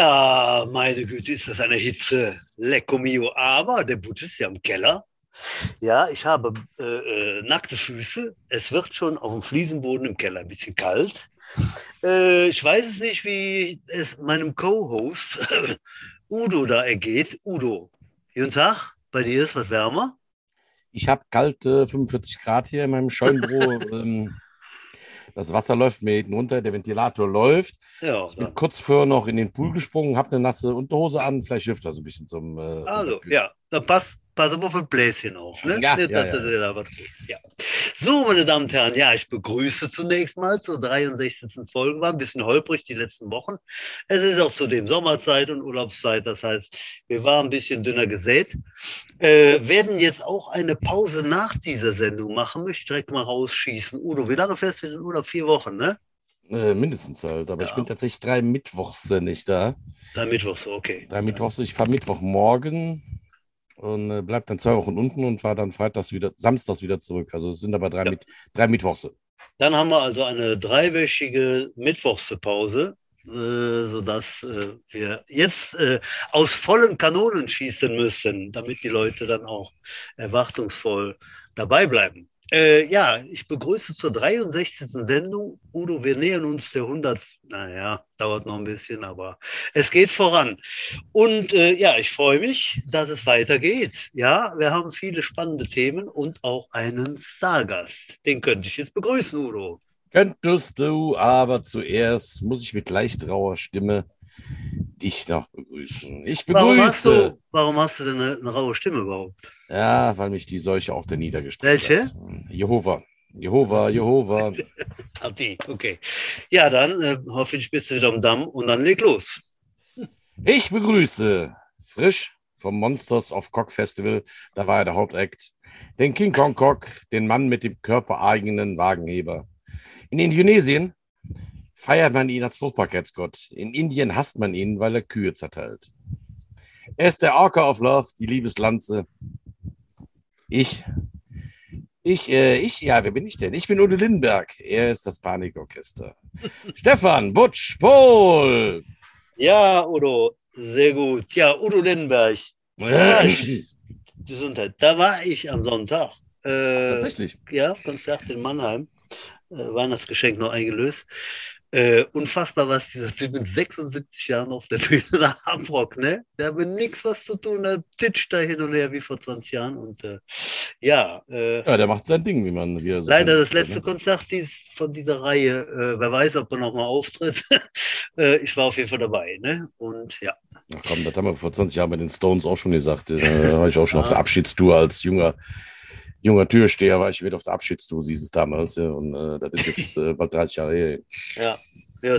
Ja, meine Güte, ist das eine Hitze. Lecco mio. Aber der Boot ist ja im Keller. Ja, ich habe äh, äh, nackte Füße. Es wird schon auf dem Fliesenboden im Keller ein bisschen kalt. Äh, ich weiß es nicht, wie es meinem Co-Host Udo da ergeht. Udo, guten Tag. Bei dir ist was wärmer? Ich habe kalte 45 Grad hier in meinem Scheunenbüro. ähm, das Wasser läuft mir hinten runter, der Ventilator läuft. Ja, Ich bin kurz vorher noch in den Pool gesprungen, habe eine nasse Unterhose an. Vielleicht hilft das ein bisschen zum. Äh, also, ja, dann passt, pass aber auf ein Bläschen auf. Ne? Ja, Nicht, ja, ja. ja. So, meine Damen und Herren, ja, ich begrüße zunächst mal zur 63. Folge. War ein bisschen holprig die letzten Wochen. Es ist auch zudem Sommerzeit und Urlaubszeit. Das heißt, wir waren ein bisschen dünner gesät. Äh, werden jetzt auch eine Pause nach dieser Sendung machen. Möchte ich direkt mal rausschießen. Udo, wie lange fährst du in den Urlaub? Vier Wochen, ne? Äh, mindestens halt. Aber ich Ja. bin tatsächlich drei Mittwochs nicht da. Da Mittwochs, okay. Drei Mittwochs. Ich fahre Mittwochmorgen und äh, bleib dann zwei Wochen unten und fahre dann freitags wieder, samstags wieder zurück. Also es sind aber drei, Ja. mit, drei Mittwochs. Dann haben wir also eine dreiwöchige Mittwochspause, äh, sodass äh, wir jetzt äh, aus vollen Kanonen schießen müssen, damit die Leute dann auch erwartungsvoll dabei bleiben. Äh, ja, ich begrüße zur 63. Sendung. Udo, wir nähern uns der 100. Naja, dauert noch ein bisschen, aber es geht voran. Und äh, ja, ich freue mich, dass es weitergeht. Ja, wir haben viele spannende Themen und auch einen Stargast. Den könnte ich jetzt begrüßen, Udo. Könntest du, aber zuerst muss ich mit leicht rauer Stimme dich noch begrüßen. Ich Warum hast, begrüße. du, warum hast du denn eine, eine raue Stimme überhaupt? Ja, weil mich die Seuche auch der niedergestreckt Welche? hat. Jehova. Jehova, Jehova. Ah, okay. Ja, dann äh, hoffe ich, bist du wieder am Damm und dann leg los. Ich begrüße frisch vom Monsters of Cock Festival, da war er der Hauptakt, den King Kong Cock, den Mann mit dem körpereigenen Wagenheber. In Indonesien feiert man ihn als Fruchtbarkeitsgott. In Indien hasst man ihn, weil er Kühe zerteilt. Er ist der Orca of Love, die Liebeslanze. Ich, ich, äh, ich, ja, wer bin ich denn? Ich bin Udo Lindenberg. Er ist das Panikorchester. Stefan, Butsch, Paul. Ja, Udo, sehr gut. Ja, Udo Lindenberg. Gesundheit. Da war ich am Sonntag. Äh, Tatsächlich. Ja, Konzert in Mannheim. Äh, Weihnachtsgeschenk noch eingelöst. Äh, unfassbar, was dieser Typ mit 76 Jahren auf der Bühne da Hamburg, ne? Der hat mit nichts was zu tun, der titscht da hin und her wie vor 20 Jahren. Und äh, ja, äh, Ja, der macht sein Ding, wie man wie er so leider das letzte ne? Konzert dies, von dieser Reihe. Äh, wer weiß, ob er nochmal auftritt. äh, ich war auf jeden Fall dabei, ne? Und ja. Ach komm, das haben wir vor 20 Jahren bei den Stones auch schon gesagt. Da war ich auch schon auf der. Abschiedstour als junger, junger Türsteher, war ich wieder auf der Abschiedstour, hieß es damals. Ja. Und äh, das ist jetzt äh, bald 30 Jahre her. Ja, ja.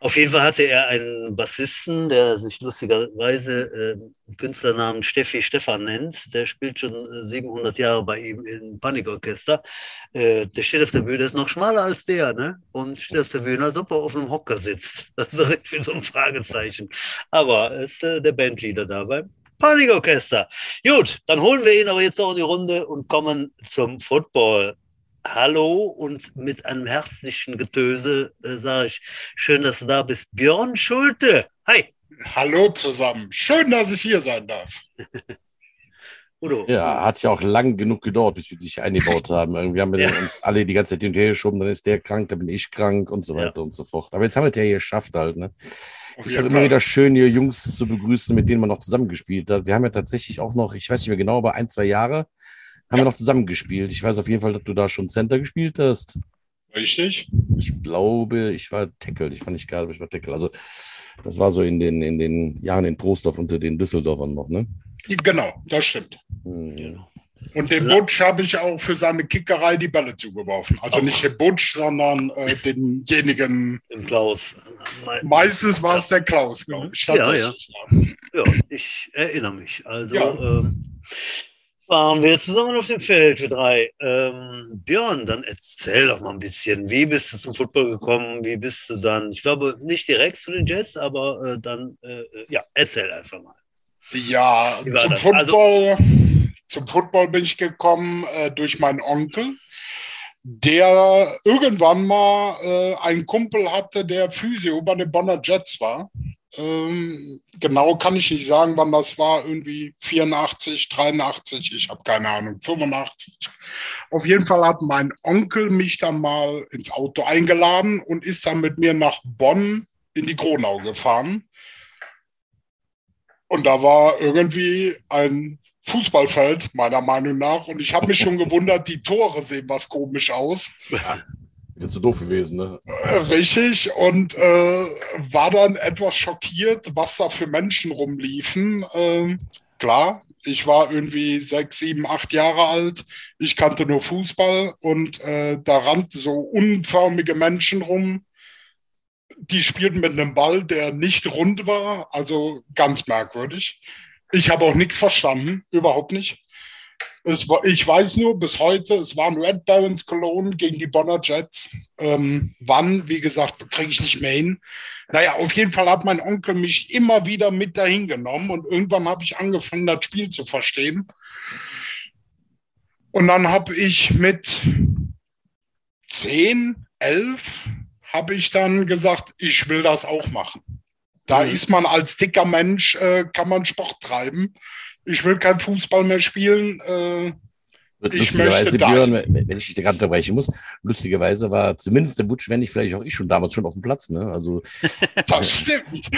Auf jeden Fall hatte er einen Bassisten, der sich lustigerweise äh, Künstlernamen Steffi Stefan nennt. Der spielt schon äh, 700 Jahre bei ihm im Panikorchester. Äh, der steht auf der Bühne, ist noch schmaler als der, ne? Und steht auf der Bühne, als ob er auf einem Hocker sitzt. Das ist richtig wie so ein Fragezeichen. Aber er ist äh, der Bandleader da beim Panikorchester. Gut, dann holen wir ihn aber jetzt auch in die Runde und kommen zum Football. Hallo und mit einem herzlichen Getöse äh, sage ich, schön, dass du da bist. Björn Schulte. Hi, Hallo zusammen. Schön, dass ich hier sein darf. Udo. Ja, hat ja auch lang genug gedauert, bis wir dich eingebaut haben. Irgendwie haben wir Ja. uns alle die ganze Zeit hin und her geschoben, dann ist der krank, dann bin ich krank und so Ja. weiter und so fort. Aber jetzt haben wir es ja hier geschafft halt, ne? Auf Ist halt immer wieder schön, hier Jungs zu begrüßen, mit denen man noch zusammengespielt hat. Wir haben ja tatsächlich auch noch, ich weiß nicht mehr genau, aber ein, zwei Jahre haben wir noch zusammengespielt. Ich weiß auf jeden Fall, dass du da schon Center gespielt hast. Richtig? Ich glaube, ich war Tackle. Ich war nicht geil, aber ich war Tackle. Also, das war so in den, in den Jahren in Trostorf unter den Düsseldorfern noch, ne? Genau, das stimmt. Hm. Und dem Ja. Butch habe ich auch für seine Kickerei die Bälle zugeworfen. Also Oh. nicht den Butch, sondern äh, denjenigen. Im Klaus. Meistens war es der Klaus, glaube ich. Ja, ja. Ja, Ja, ich erinnere mich. Also Ja. ähm, waren wir zusammen auf dem Feld, wir drei. Ähm, Björn, dann erzähl doch mal ein bisschen, wie bist du zum Football gekommen? Wie bist du dann, ich glaube nicht direkt zu den Jets, aber äh, dann, äh, ja, erzähl einfach mal. Ja zum das? Football. Zum Football bin ich gekommen äh, durch meinen Onkel, der irgendwann mal äh, einen Kumpel hatte, der Physio bei den Bonner Jets war. Ähm, genau kann ich nicht sagen, wann das war. Irgendwie 84, 83, ich habe keine Ahnung, 85. Auf jeden Fall hat mein Onkel mich dann mal ins Auto eingeladen und ist dann mit mir nach Bonn in die Kronau gefahren. Und da war irgendwie ein Fußballfeld, meiner Meinung nach. Und ich habe mich schon gewundert, die Tore sehen was komisch aus. Ja, zu doof gewesen, ne? Äh, Richtig. Und äh, war dann etwas schockiert, was da für Menschen rumliefen. Ähm, klar, ich war irgendwie sechs, sieben, acht Jahre alt. Ich kannte nur Fußball und äh, da rannten so unförmige Menschen rum. Die spielten mit einem Ball, der nicht rund war, also ganz merkwürdig. Ich habe auch nichts verstanden, überhaupt nicht. Es war, ich weiß nur bis heute, es war ein Red Barons Cologne gegen die Bonner Jets. Ähm, wann, wie gesagt, kriege ich nicht mehr hin. Naja, auf jeden Fall hat mein Onkel mich immer wieder mit dahin genommen und irgendwann habe ich angefangen, das Spiel zu verstehen. Und dann habe ich mit 10, 11, habe ich dann gesagt, ich will das auch machen. Da Mhm. ist man als dicker Mensch, äh, kann man Sport treiben. Ich will kein Fußball mehr spielen. Äh, lustigerweise, Björn, wenn ich dich gerade unterbrechen muss, lustigerweise war zumindest der Butch, wenn nicht vielleicht auch ich schon damals schon auf dem Platz. Ne? Also das stimmt.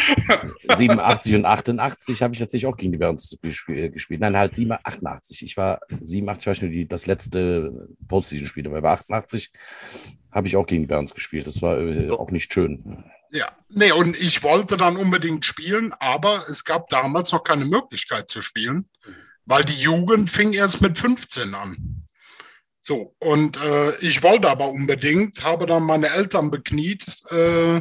87 und 88 habe ich tatsächlich auch gegen die gesp- äh, gespielt. Nein, halt 7, 88. Ich war 87 war ich nur die, das letzte Postseason-Spiel, aber bei 88 habe ich auch gegen die Barons gespielt. Das war äh, auch nicht schön. Ja, nee, und ich wollte dann unbedingt spielen, aber es gab damals noch keine Möglichkeit zu spielen, weil die Jugend fing erst mit 15 an. So, und äh, ich wollte aber unbedingt, habe dann meine Eltern bekniet, äh,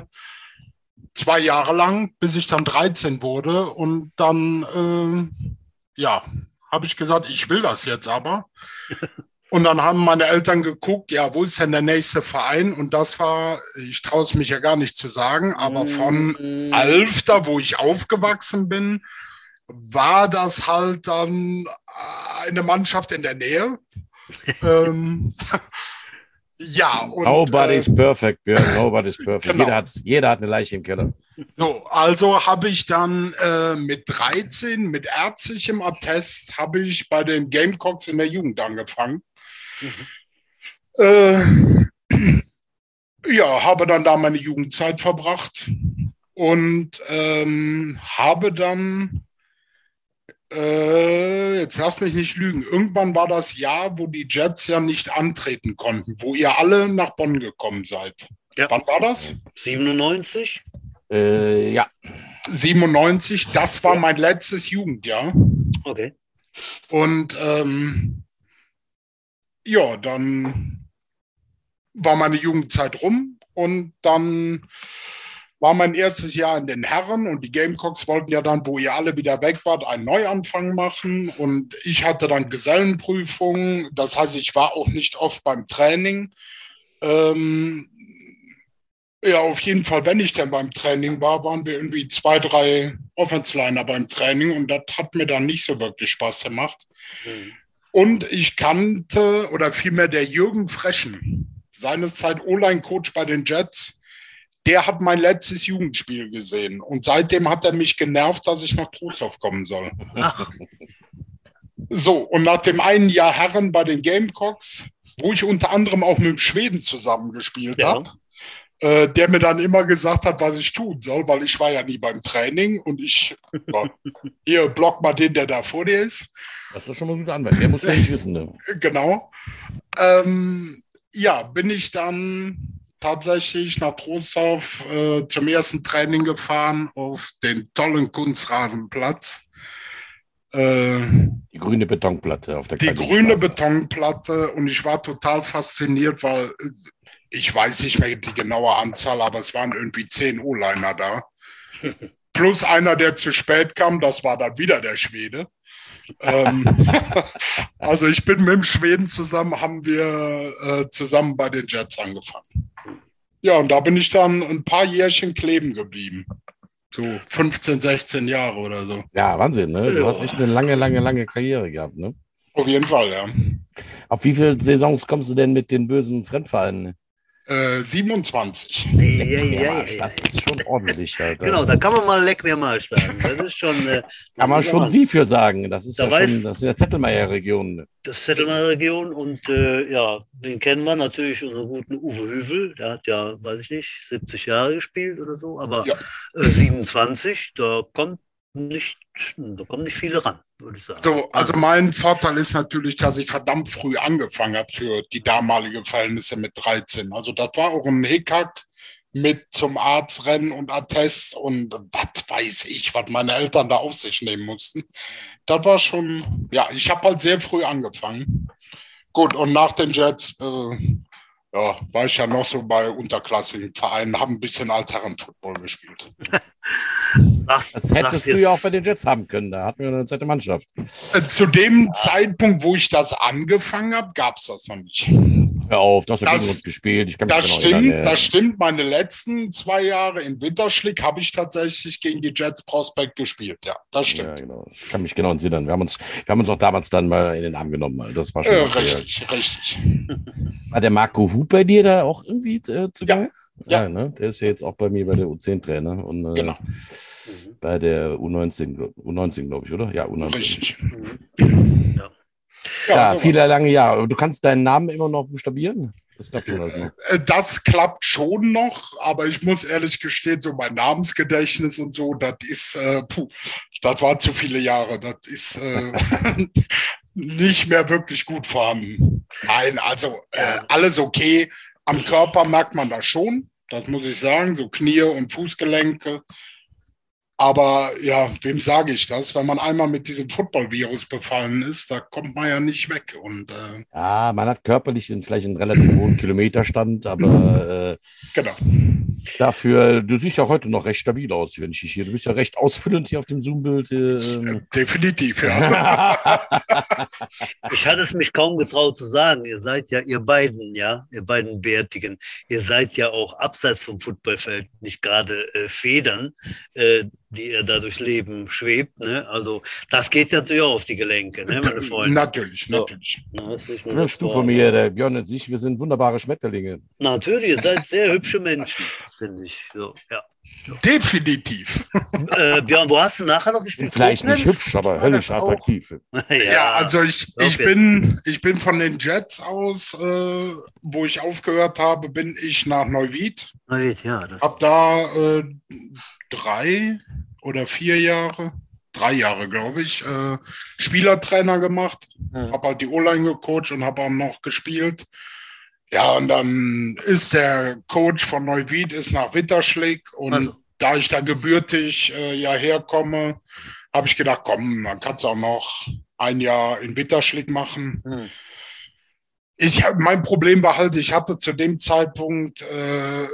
zwei Jahre lang, bis ich dann 13 wurde. Und dann, äh, ja, habe ich gesagt, ich will das jetzt aber. Und dann haben meine Eltern geguckt, ja, wo ist denn der nächste Verein? Und das war, ich traue es mich ja gar nicht zu sagen, aber von Mm, Alfter, wo ich aufgewachsen bin, war das halt dann äh, eine Mannschaft in der Nähe. ähm, ja, und Nobody's äh, perfect, Björn. Nobody's perfect. Genau. Jeder, jeder hat eine Leiche im Keller. so, also habe ich dann äh, mit 13, mit ärztlichem Attest, habe ich bei den Gamecocks in der Jugend angefangen. Äh, ja, habe dann da meine Jugendzeit verbracht und ähm, habe dann, äh, jetzt lass mich nicht lügen, irgendwann war das Jahr, wo die Jets ja nicht antreten konnten, wo ihr alle nach Bonn gekommen seid. Ja. Wann war das? 97? Äh, ja, 97, das war mein letztes Jugendjahr. Okay. Und ähm, ja, dann war meine Jugendzeit rum und dann war mein erstes Jahr in den Herren und die Gamecocks wollten ja dann, wo ihr alle wieder weg wart, einen Neuanfang machen und ich hatte dann Gesellenprüfungen. Das heißt, ich war auch nicht oft beim Training. Ähm, ja, auf jeden Fall, wenn ich denn beim Training war, waren wir irgendwie zwei, drei Offensliner beim Training und das hat mir dann nicht so wirklich Spaß gemacht. Mhm. Und ich kannte, oder vielmehr der Jürgen Freschen, seinerzeit O-Line-Coach bei den Jets, der hat mein letztes Jugendspiel gesehen. Und seitdem hat er mich genervt, dass ich nach Trostorf kommen soll. Ach, So, und nach dem einen Jahr Herren bei den Gamecocks, wo ich unter anderem auch mit dem Schweden zusammengespielt Ja. habe, äh, der mir dann immer gesagt hat, was ich tun soll, weil ich war ja nie beim Training und ich, ja, hier, block mal den, der da vor dir ist. das ist schon mal gut Anwalt. Der muss ja nicht wissen. Ne? Genau. Ähm, ja, bin ich dann tatsächlich nach Trostorf äh, zum ersten Training gefahren auf den tollen Kunstrasenplatz. Äh, Die grüne Betonplatte auf der die grüne Betonplatte und ich war total fasziniert, weil ich weiß nicht mehr die genaue Anzahl, aber es waren irgendwie zehn O-Liner da. Plus einer, der zu spät kam, das war dann wieder der Schwede. ähm, also ich bin mit dem Schweden zusammen, haben wir äh, zusammen bei den Jets angefangen. Ja, und da bin ich dann ein paar Jährchen kleben geblieben. So 15, 16 Jahre oder so. Ja, Wahnsinn, ne? Du Ja. hast echt eine lange, lange, lange Karriere gehabt, ne? Auf jeden Fall, ja. Auf wie viele Saisons kommst du denn mit den bösen Fremdvereinen Äh, 27. Leck Ja, ja, Marsch, ja, Das ist schon ordentlich. Das Genau, da kann man mal Leck mir mal sagen. Das ist schon. Äh, kann man schon Sie für sagen. Das ist Da ja weiß- schon, das ist ja Zettelmeier-Region. das Zettelmer Region und äh, ja, den kennen wir natürlich, unseren guten Uwe Hüvel. Der hat ja, weiß ich nicht, 70 Jahre gespielt oder so, aber Ja. äh, 27, da kommt nicht, da kommen nicht viele ran, würde ich sagen. So, also mein Vorteil ist natürlich, dass ich verdammt früh angefangen habe für die damalige Verhältnisse mit 13. Also das war auch ein Hickhack mit zum Arzt rennen und Attest und was weiß ich, was meine Eltern da auf sich nehmen mussten. Das war schon, ja, ich habe halt sehr früh angefangen. Gut, und nach den Jets äh, ja, war ich ja noch so bei unterklassigen Vereinen, habe ein bisschen Altherren-Football gespielt. Sagst- Das hättest du ja auch bei den Jets haben können. Da hatten wir eine zweite Mannschaft. Äh, Zu dem Zeitpunkt, wo ich das angefangen habe, gab es das noch nicht. Hör auf, das hat Das- uns gespielt. Ich kann Das genau stimmt, erinnern, ja. das stimmt. Meine letzten zwei Jahre in Winterschlick habe ich tatsächlich gegen die Jets Prospect gespielt. Ja, das Ja, stimmt. genau. Ich kann mich genau entsinnen. Wir haben uns, wir haben uns auch damals dann mal in den Arm genommen. Das war schon. Äh, richtig, richtig. War der Marco Hup bei dir da auch irgendwie äh, zu Ja. Gange? Ja. ne? Der ist ja jetzt auch bei mir bei der U10-Trainer und äh, Genau, bei der U19, glaub- U19, glaube ich, oder? Ja, U19. richtig. Mhm. Ja. Ja, so viele lange Jahre. Du kannst deinen Namen immer noch buchstabieren? Das klappt schon noch. Äh, Das klappt schon noch, aber ich muss ehrlich gestehen, so mein Namensgedächtnis und so, das ist, äh, puh, das war zu viele Jahre. Das ist äh, nicht mehr wirklich gut vorhanden. Nein, also äh, alles okay. Am Körper merkt man das schon, das muss ich sagen, so Knie und Fußgelenke. Aber ja, wem sage ich das? Wenn man einmal mit diesem Football-Virus befallen ist, da kommt man ja nicht weg. Und äh, Ja, man hat körperlich vielleicht einen relativ hohen Kilometerstand, aber äh, genau. Dafür, du siehst ja heute noch recht stabil aus, wenn ich dich hier. Du bist ja recht ausfüllend hier auf dem Zoom-Bild. Äh, ähm. Definitiv, ja. Ich hatte es mich kaum getraut zu sagen. Ihr seid ja, ihr beiden, ja, ihr beiden Bärtigen, ihr seid ja auch abseits vom Footballfeld nicht gerade äh, Federn, äh, die ihr da durchs Leben schwebt. Ne? Also das geht natürlich auch auf die Gelenke, ne, meine Freunde. Natürlich, So. natürlich. Na, nicht nur Willst du von mir, der Björn und ich, wir sind wunderbare Schmetterlinge. Natürlich, ihr seid sehr hübsche Menschen, finde ich. So, ja. Definitiv. äh, Björn, wo hast du nachher noch gespielt? Vielleicht nicht hübsch, aber höllisch attraktiv. ja, Ja, also ich, Okay. ich, bin, ich bin von den Jets aus, äh, wo ich aufgehört habe, bin ich nach Neuwied. ja, das, Hab da äh, drei oder vier Jahre, drei Jahre glaube ich, äh, Spielertrainer gemacht. ja. Hab halt die O-Line gecoacht und habe auch noch gespielt. Ja, und dann ist der Coach von Neuwied ist nach Witterschlick und Also. da ich da gebürtig äh, ja herkomme, habe ich gedacht, komm, man kann es auch noch ein Jahr in Witterschlick machen. Hm. Ich, mein Problem war halt, ich hatte zu dem Zeitpunkt, äh,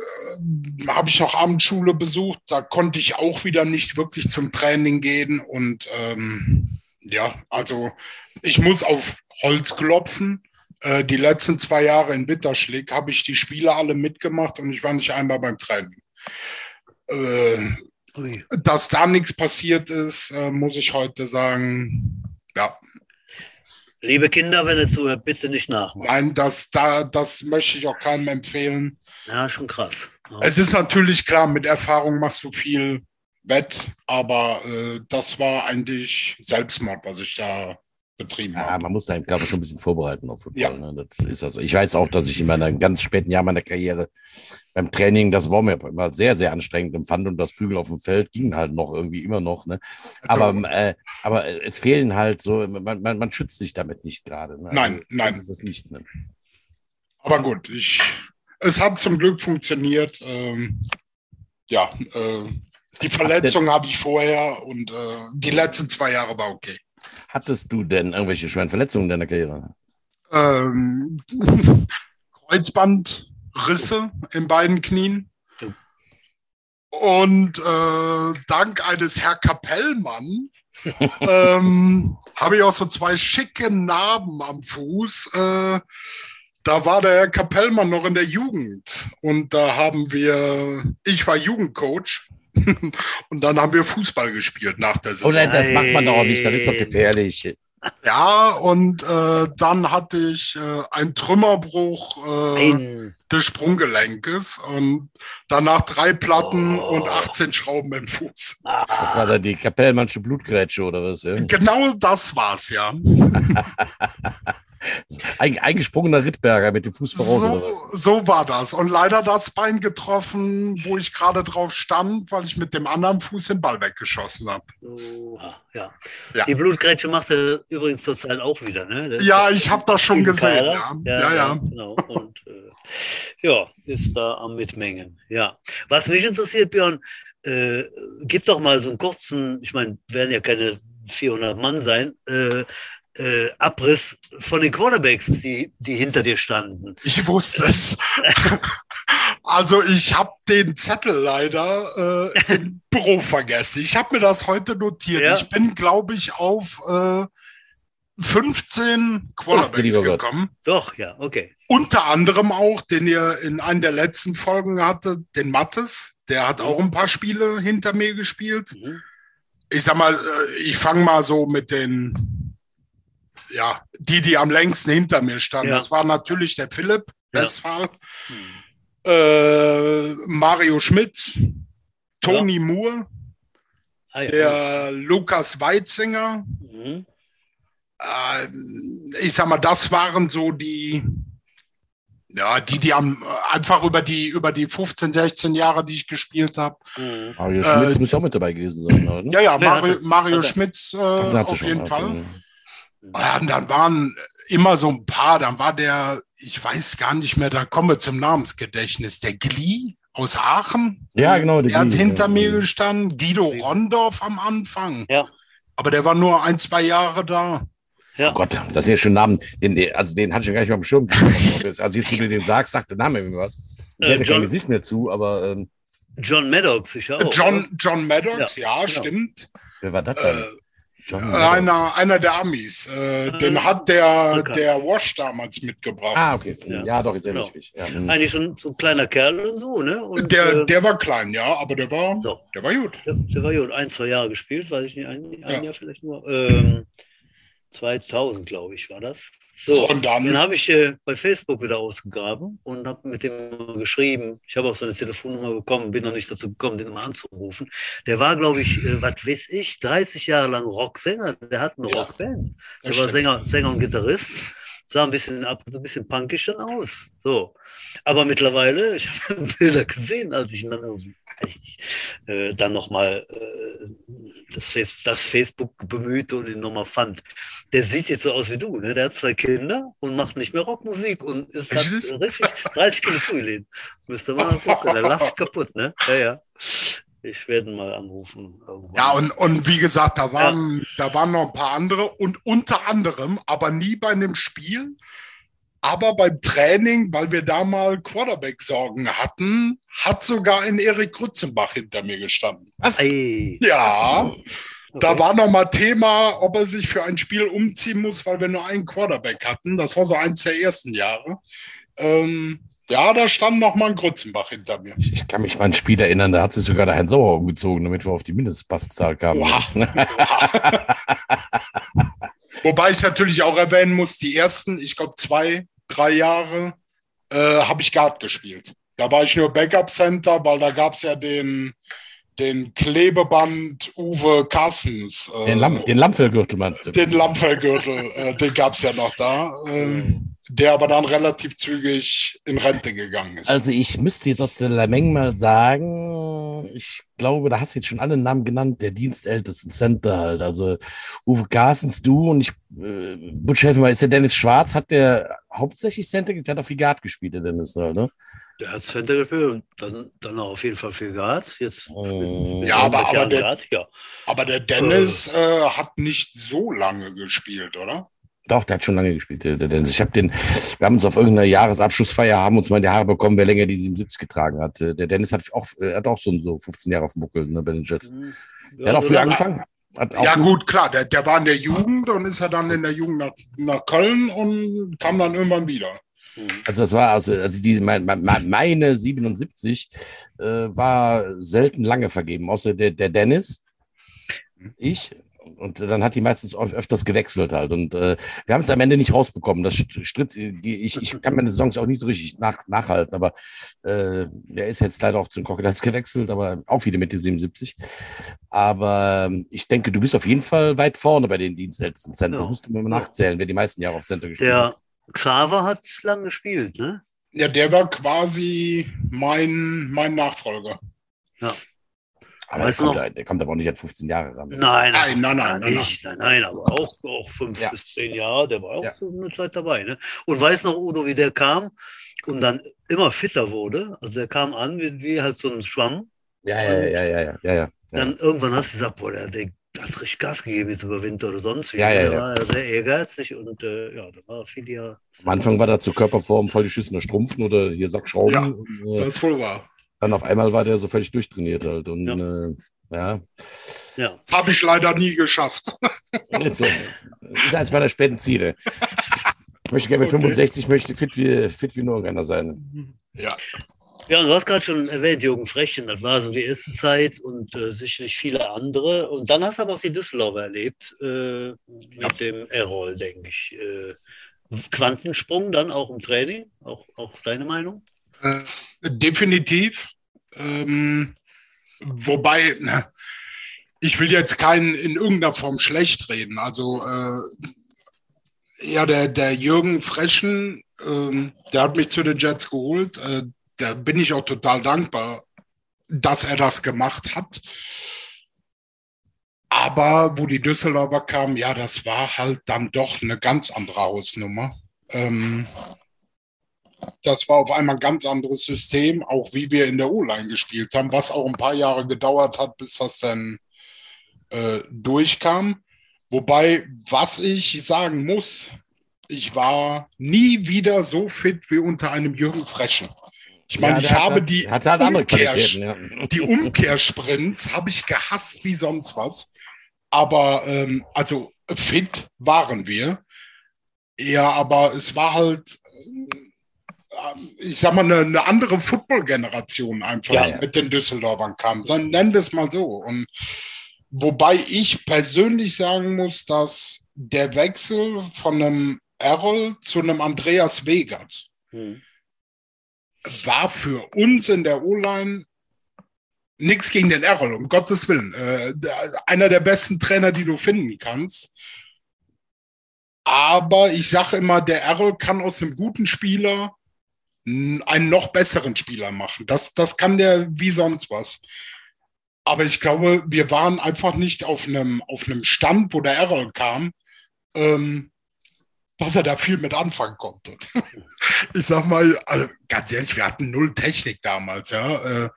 habe ich noch Abendschule besucht, da konnte ich auch wieder nicht wirklich zum Training gehen und ähm, ja, also ich muss auf Holz klopfen. Äh, die letzten zwei Jahre in Witterschlick habe ich die Spiele alle mitgemacht und ich war nicht einmal beim Training. Äh, dass da nichts passiert ist, äh, muss ich heute sagen, ja, Liebe Kinder, wenn ihr zuhört, bitte nicht nachmachen. nein, das, da, das möchte ich auch keinem empfehlen. Ja, schon krass. Ja. Es ist natürlich klar, mit Erfahrung machst du viel wett, aber äh, das war eigentlich Selbstmord, was ich da betrieben Ja, habe. man muss seinen Körper schon ein bisschen vorbereiten auf Football. Ja. Ne? Das ist also. Ich weiß auch, dass ich in meiner ganz späten Jahr meiner Karriere beim Training, das war mir immer sehr, sehr anstrengend empfand und das Bügel auf dem Feld ging halt noch irgendwie immer noch. Ne? Also, Aber, äh, aber es fehlen halt so, man, man, man schützt sich damit nicht gerade. Ne? Nein, nein. Das ist es nicht. Ne? aber gut, ich, es hat zum Glück funktioniert. Ähm, ja, äh, die Verletzung hatte ich vorher und äh, die letzten zwei Jahre war okay. Hattest du denn irgendwelche schweren Verletzungen in deiner Karriere? Ähm, Kreuzbandrisse in beiden Knien. Ja. Und äh, dank eines Herr Kapellmann ähm, habe ich auch so zwei schicke Narben am Fuß. Äh, da war der Herr Kapellmann noch in der Jugend. Und da haben wir, ich war Jugendcoach. und dann haben wir Fußball gespielt nach der Saison. Oder das macht man doch auch nicht, das ist doch gefährlich. Ja, und äh, dann hatte ich äh, einen Trümmerbruch äh, des Sprunggelenkes und danach drei Platten Oh. und 18 Schrauben im Fuß. Das war dann die Kapellmannsche Blutgrätsche oder was? Ja? Genau das war's, ja. Ein, eingesprungener Rittberger mit dem Fuß voraus oder was? So, so war das. Und leider das Bein getroffen, wo ich gerade drauf stand, weil ich mit dem anderen Fuß den Ball weggeschossen habe. Oha, ja. Ja. Die Blutgrätsche macht er übrigens zurzeit auch wieder. Ne? Ja, ich habe das schon gesehen. Kader. Ja, ja. ja. Genau. Und äh, ja, ist da am Mitmengen. Ja. Was mich interessiert, Björn, äh, gib doch mal so einen kurzen, ich meine, werden ja keine 400 Mann sein, äh, äh, Abriss von den Quarterbacks, die, die hinter dir standen. Ich wusste es. Also ich habe den Zettel leider äh, im Büro vergessen. Ich habe mir das heute notiert. Ja. Ich bin, glaube ich, auf äh, 15 Ach, Quarterbacks Gott. gekommen. Doch, ja, okay. Unter anderem auch, den ihr in einer der letzten Folgen hatte, den Mattes. Der hat auch ein paar Spiele hinter mir gespielt. Mhm. Ich sag mal, äh, ich fange mal so mit den, ja, die, die am längsten hinter mir standen. Ja. Das war natürlich der Philipp Ja. Westphal, Hm. äh, Mario Schmidt, Toni Moore, Ah, ja. der Lukas Weitzinger. Mhm. Äh, ich sag mal, das waren so die, ja, die, die am, einfach über die, über die 15, 16 Jahre, die ich gespielt habe. Mhm. Mario Äh, Schmitz muss ja auch mit dabei gewesen sein, oder? Ja, ja, Nee, Mario, Mario hatte- Schmitz äh, auf jeden okay. Fall. Ja, und dann waren immer so ein paar, dann war der, ich weiß gar nicht mehr, da kommen wir zum Namensgedächtnis, der Glie aus Aachen. Ja, genau. die- Der hat hinter ja. mir gestanden, Guido Rondorf am Anfang. Ja. Aber der war nur ein, zwei Jahre da. Ja. Oh Gott, das sind ja schon Namen, den, den- also den hatte ich schon gar nicht mehr auf dem Schirm. also jetzt, wo du den sagst, sagt der Name mir was. Ich Äh, hätte kein John, Gesicht mehr zu, aber ähm, John Maddox sicher auch. John, John Maddox, ja, genau. stimmt. wer war das denn? Äh, John einer, einer der Amis. Äh, den hat der, bekannt. der Wash damals mitgebracht. Ah, okay. Ja. Ja, doch, jetzt erinnere Genau. ich mich. Ja, hm. Eigentlich so ein, so ein kleiner Kerl und so, ne? Und, der, äh, der war klein, ja, aber der war, so. der war gut. Der, der war gut, ein, zwei Jahre gespielt, weiß ich nicht, ein, ein Ja. Jahr vielleicht nur. Ähm, 2000, glaube ich, war das. So, und dann- den habe ich äh, bei Facebook wieder ausgegraben und habe mit dem geschrieben. Ich habe auch seine Telefonnummer bekommen, bin noch nicht dazu gekommen, den mal anzurufen. Der war, glaube ich, äh, was weiß ich, 30 Jahre lang Rocksänger. Der hat eine Ja, Rockband. Der war. Sänger, Sänger und Gitarrist. Sah ein bisschen ab, so ein bisschen punkig dann aus. So. Aber mittlerweile, ich habe Bilder gesehen, als ich dann äh, dann nochmal äh, das, das Facebook bemühte und ihn nochmal fand. Der sieht jetzt so aus wie du, ne? Der hat zwei Kinder und macht nicht mehr Rockmusik und ist hat richtig 30 Kilo zugelehnt. Müsste mal gucken, der lacht sich kaputt, ne? Ja, ja. Ich werde ihn mal anrufen. irgendwann. Ja, und, und wie gesagt, da waren, da waren noch ein paar andere und unter anderem, aber nie bei einem Spiel, aber beim Training, weil wir da mal Quarterback-Sorgen hatten, hat sogar ein Erik Krutzenbach hinter mir gestanden. Was? Ja, okay. Da war noch mal Thema, ob er sich für ein Spiel umziehen muss, weil wir nur einen Quarterback hatten. Das war so eins der ersten Jahre. Ähm, ja, da stand noch mal ein Krutzenbach hinter mir. Ich, kann mich mal an ein Spiel erinnern, da hat sich sogar der Heinz Sauer umgezogen, damit wir auf die Mindestpasszahl kamen. Oha. Wobei ich natürlich auch erwähnen muss, die ersten, ich glaube, zwei, drei Jahre äh, habe ich Guard gespielt. Da war ich nur Backup Center, weil da gab es ja den, den Klebeband Uwe Carstens. Äh, Den, Lamp den Lampfellgürtel meinst du? den Lampfellgürtel, äh, den gab es ja noch da, äh, der aber dann relativ zügig in Rente gegangen ist. Also ich müsste jetzt aus der Lameng mal sagen, ich glaube, da hast du jetzt schon alle Namen genannt, der dienstältesten Center halt. Also Uwe Carstens, du und ich, äh, Butch helfen mal, ist der Dennis Schwarz, hat der hauptsächlich Center, der hat auf Guard gespielt, der Dennis halt, ne? Der hat Center gespielt und dann, dann auch auf jeden Fall viel Guard. Jetzt Oh. Ja, aber- 100 aber der- Guard, ja. aber der Dennis äh, hat nicht so lange gespielt, oder? Doch, der hat schon lange gespielt, der, Dennis. Ich habe den, wir haben uns auf irgendeiner Jahresabschlussfeier, haben uns mal in die Haare bekommen, wer länger die 77 getragen hat. Äh, Der Dennis hat auch, äh, hat auch so, so 15 Jahre auf dem Buckel, ne, bei den Jets. Mhm. Der hat auch früh angefangen. Hat auch Ja, gut, klar, der, der war in der Jugend und ist er dann in der Jugend nach, nach Köln und kam dann irgendwann wieder. Mhm. Also das war also, also die mein, mein, meine 77 äh, war selten lange vergeben, außer der, der Dennis, ich, und dann hat die meistens öfters gewechselt halt. Und äh, wir haben es am Ende nicht rausbekommen. Das stritt, die, ich, ich kann meine Saisons auch nicht so richtig nach, nachhalten, aber äh, er ist jetzt leider auch zu den Crocodiles gewechselt, aber auch wieder mit den 77. Aber ähm, ich denke, du bist auf jeden Fall weit vorne bei den dienstältesten Center. Ja. Musst du mal nachzählen, wer die meisten Jahre auf Center gespielt hat. Xaver hat lang gespielt, ne? Ja, der war quasi mein, mein Nachfolger. Ja. Aber der kommt, der kommt, aber auch nicht an 15 Jahre ran. Nein, nein, nein, nein, nein, nicht. nein, nein, aber auch, auch fünf ja. bis zehn Jahre, der war auch ja. eine Zeit dabei. Ne? Und weiß noch, Udo, wie der kam und dann immer fitter wurde. Also der kam an wie, wie halt so ein Schwamm. Ja, ja, ja, ja, ja, ja, ja. Dann irgendwann hast du gesagt, boah, der, der hat richtig Gas gegeben jetzt über Winter oder sonst wie. Ja, ja, ja. war sehr ehrgeizig und äh, ja, da war viel ja. Am Anfang war da zur Körperform voll die Schüsse Strumpfen oder hier Sackschrauben. Ja, und, äh, das ist voll wahr. Dann auf einmal war der so völlig durchtrainiert halt und ja. Äh, ja. ja. Das habe ich leider nie geschafft. Das ist eines meiner späten Ziele. Ich möchte gerne mit okay. 65 möchte fit wie, fit wie nur einer sein. Ja. Ja, du hast gerade schon erwähnt, Jürgen Frechen, das war so die erste Zeit und äh, sicherlich viele andere. Und dann hast du aber auch die Düsseldorfer erlebt, äh, mit ja. dem Errol, denke ich. Äh, Quantensprung dann auch im Training, auch, auch deine Meinung? Äh, definitiv. Ähm, wobei, ich will jetzt keinen in irgendeiner Form schlecht reden. Also, äh, ja, der, der Jürgen Frechen, ähm, der hat mich zu den Jets geholt äh, da bin ich auch total dankbar, dass er das gemacht hat. Aber wo die Düsseldorfer kamen, ja, das war halt dann doch eine ganz andere Hausnummer. Ähm, das war auf einmal ein ganz anderes System, auch wie wir in der O-Line gespielt haben, was auch ein paar Jahre gedauert hat, bis das dann äh, durchkam. Wobei, was ich sagen muss, ich war nie wieder so fit wie unter einem Jürgen Frechen. Ich meine, ja, ich habe hat, die, hat halt Umkehr, ja. die Umkehrsprints habe ich gehasst wie sonst was. Aber ähm, also fit waren wir. Ja, aber es war halt, äh, ich sag mal, eine, eine andere Football-Generation einfach, ja, mit den Düsseldorfern kam. Dann wir es mal so. Und wobei ich persönlich sagen muss, dass der Wechsel von einem Errol zu einem Andreas Wegert, hm war für uns in der O-Line nichts gegen den Errol, um Gottes Willen. Äh, einer der besten Trainer, die du finden kannst. Aber ich sage immer, der Errol kann aus einem guten Spieler einen noch besseren Spieler machen. Das, das kann der wie sonst was. Aber ich glaube, wir waren einfach nicht auf einem, auf einem Stand, wo der Errol kam, ähm, dass er da viel mit anfangen konnte. ich sag mal, also ganz ehrlich, wir hatten null Technik damals, ja. Äh,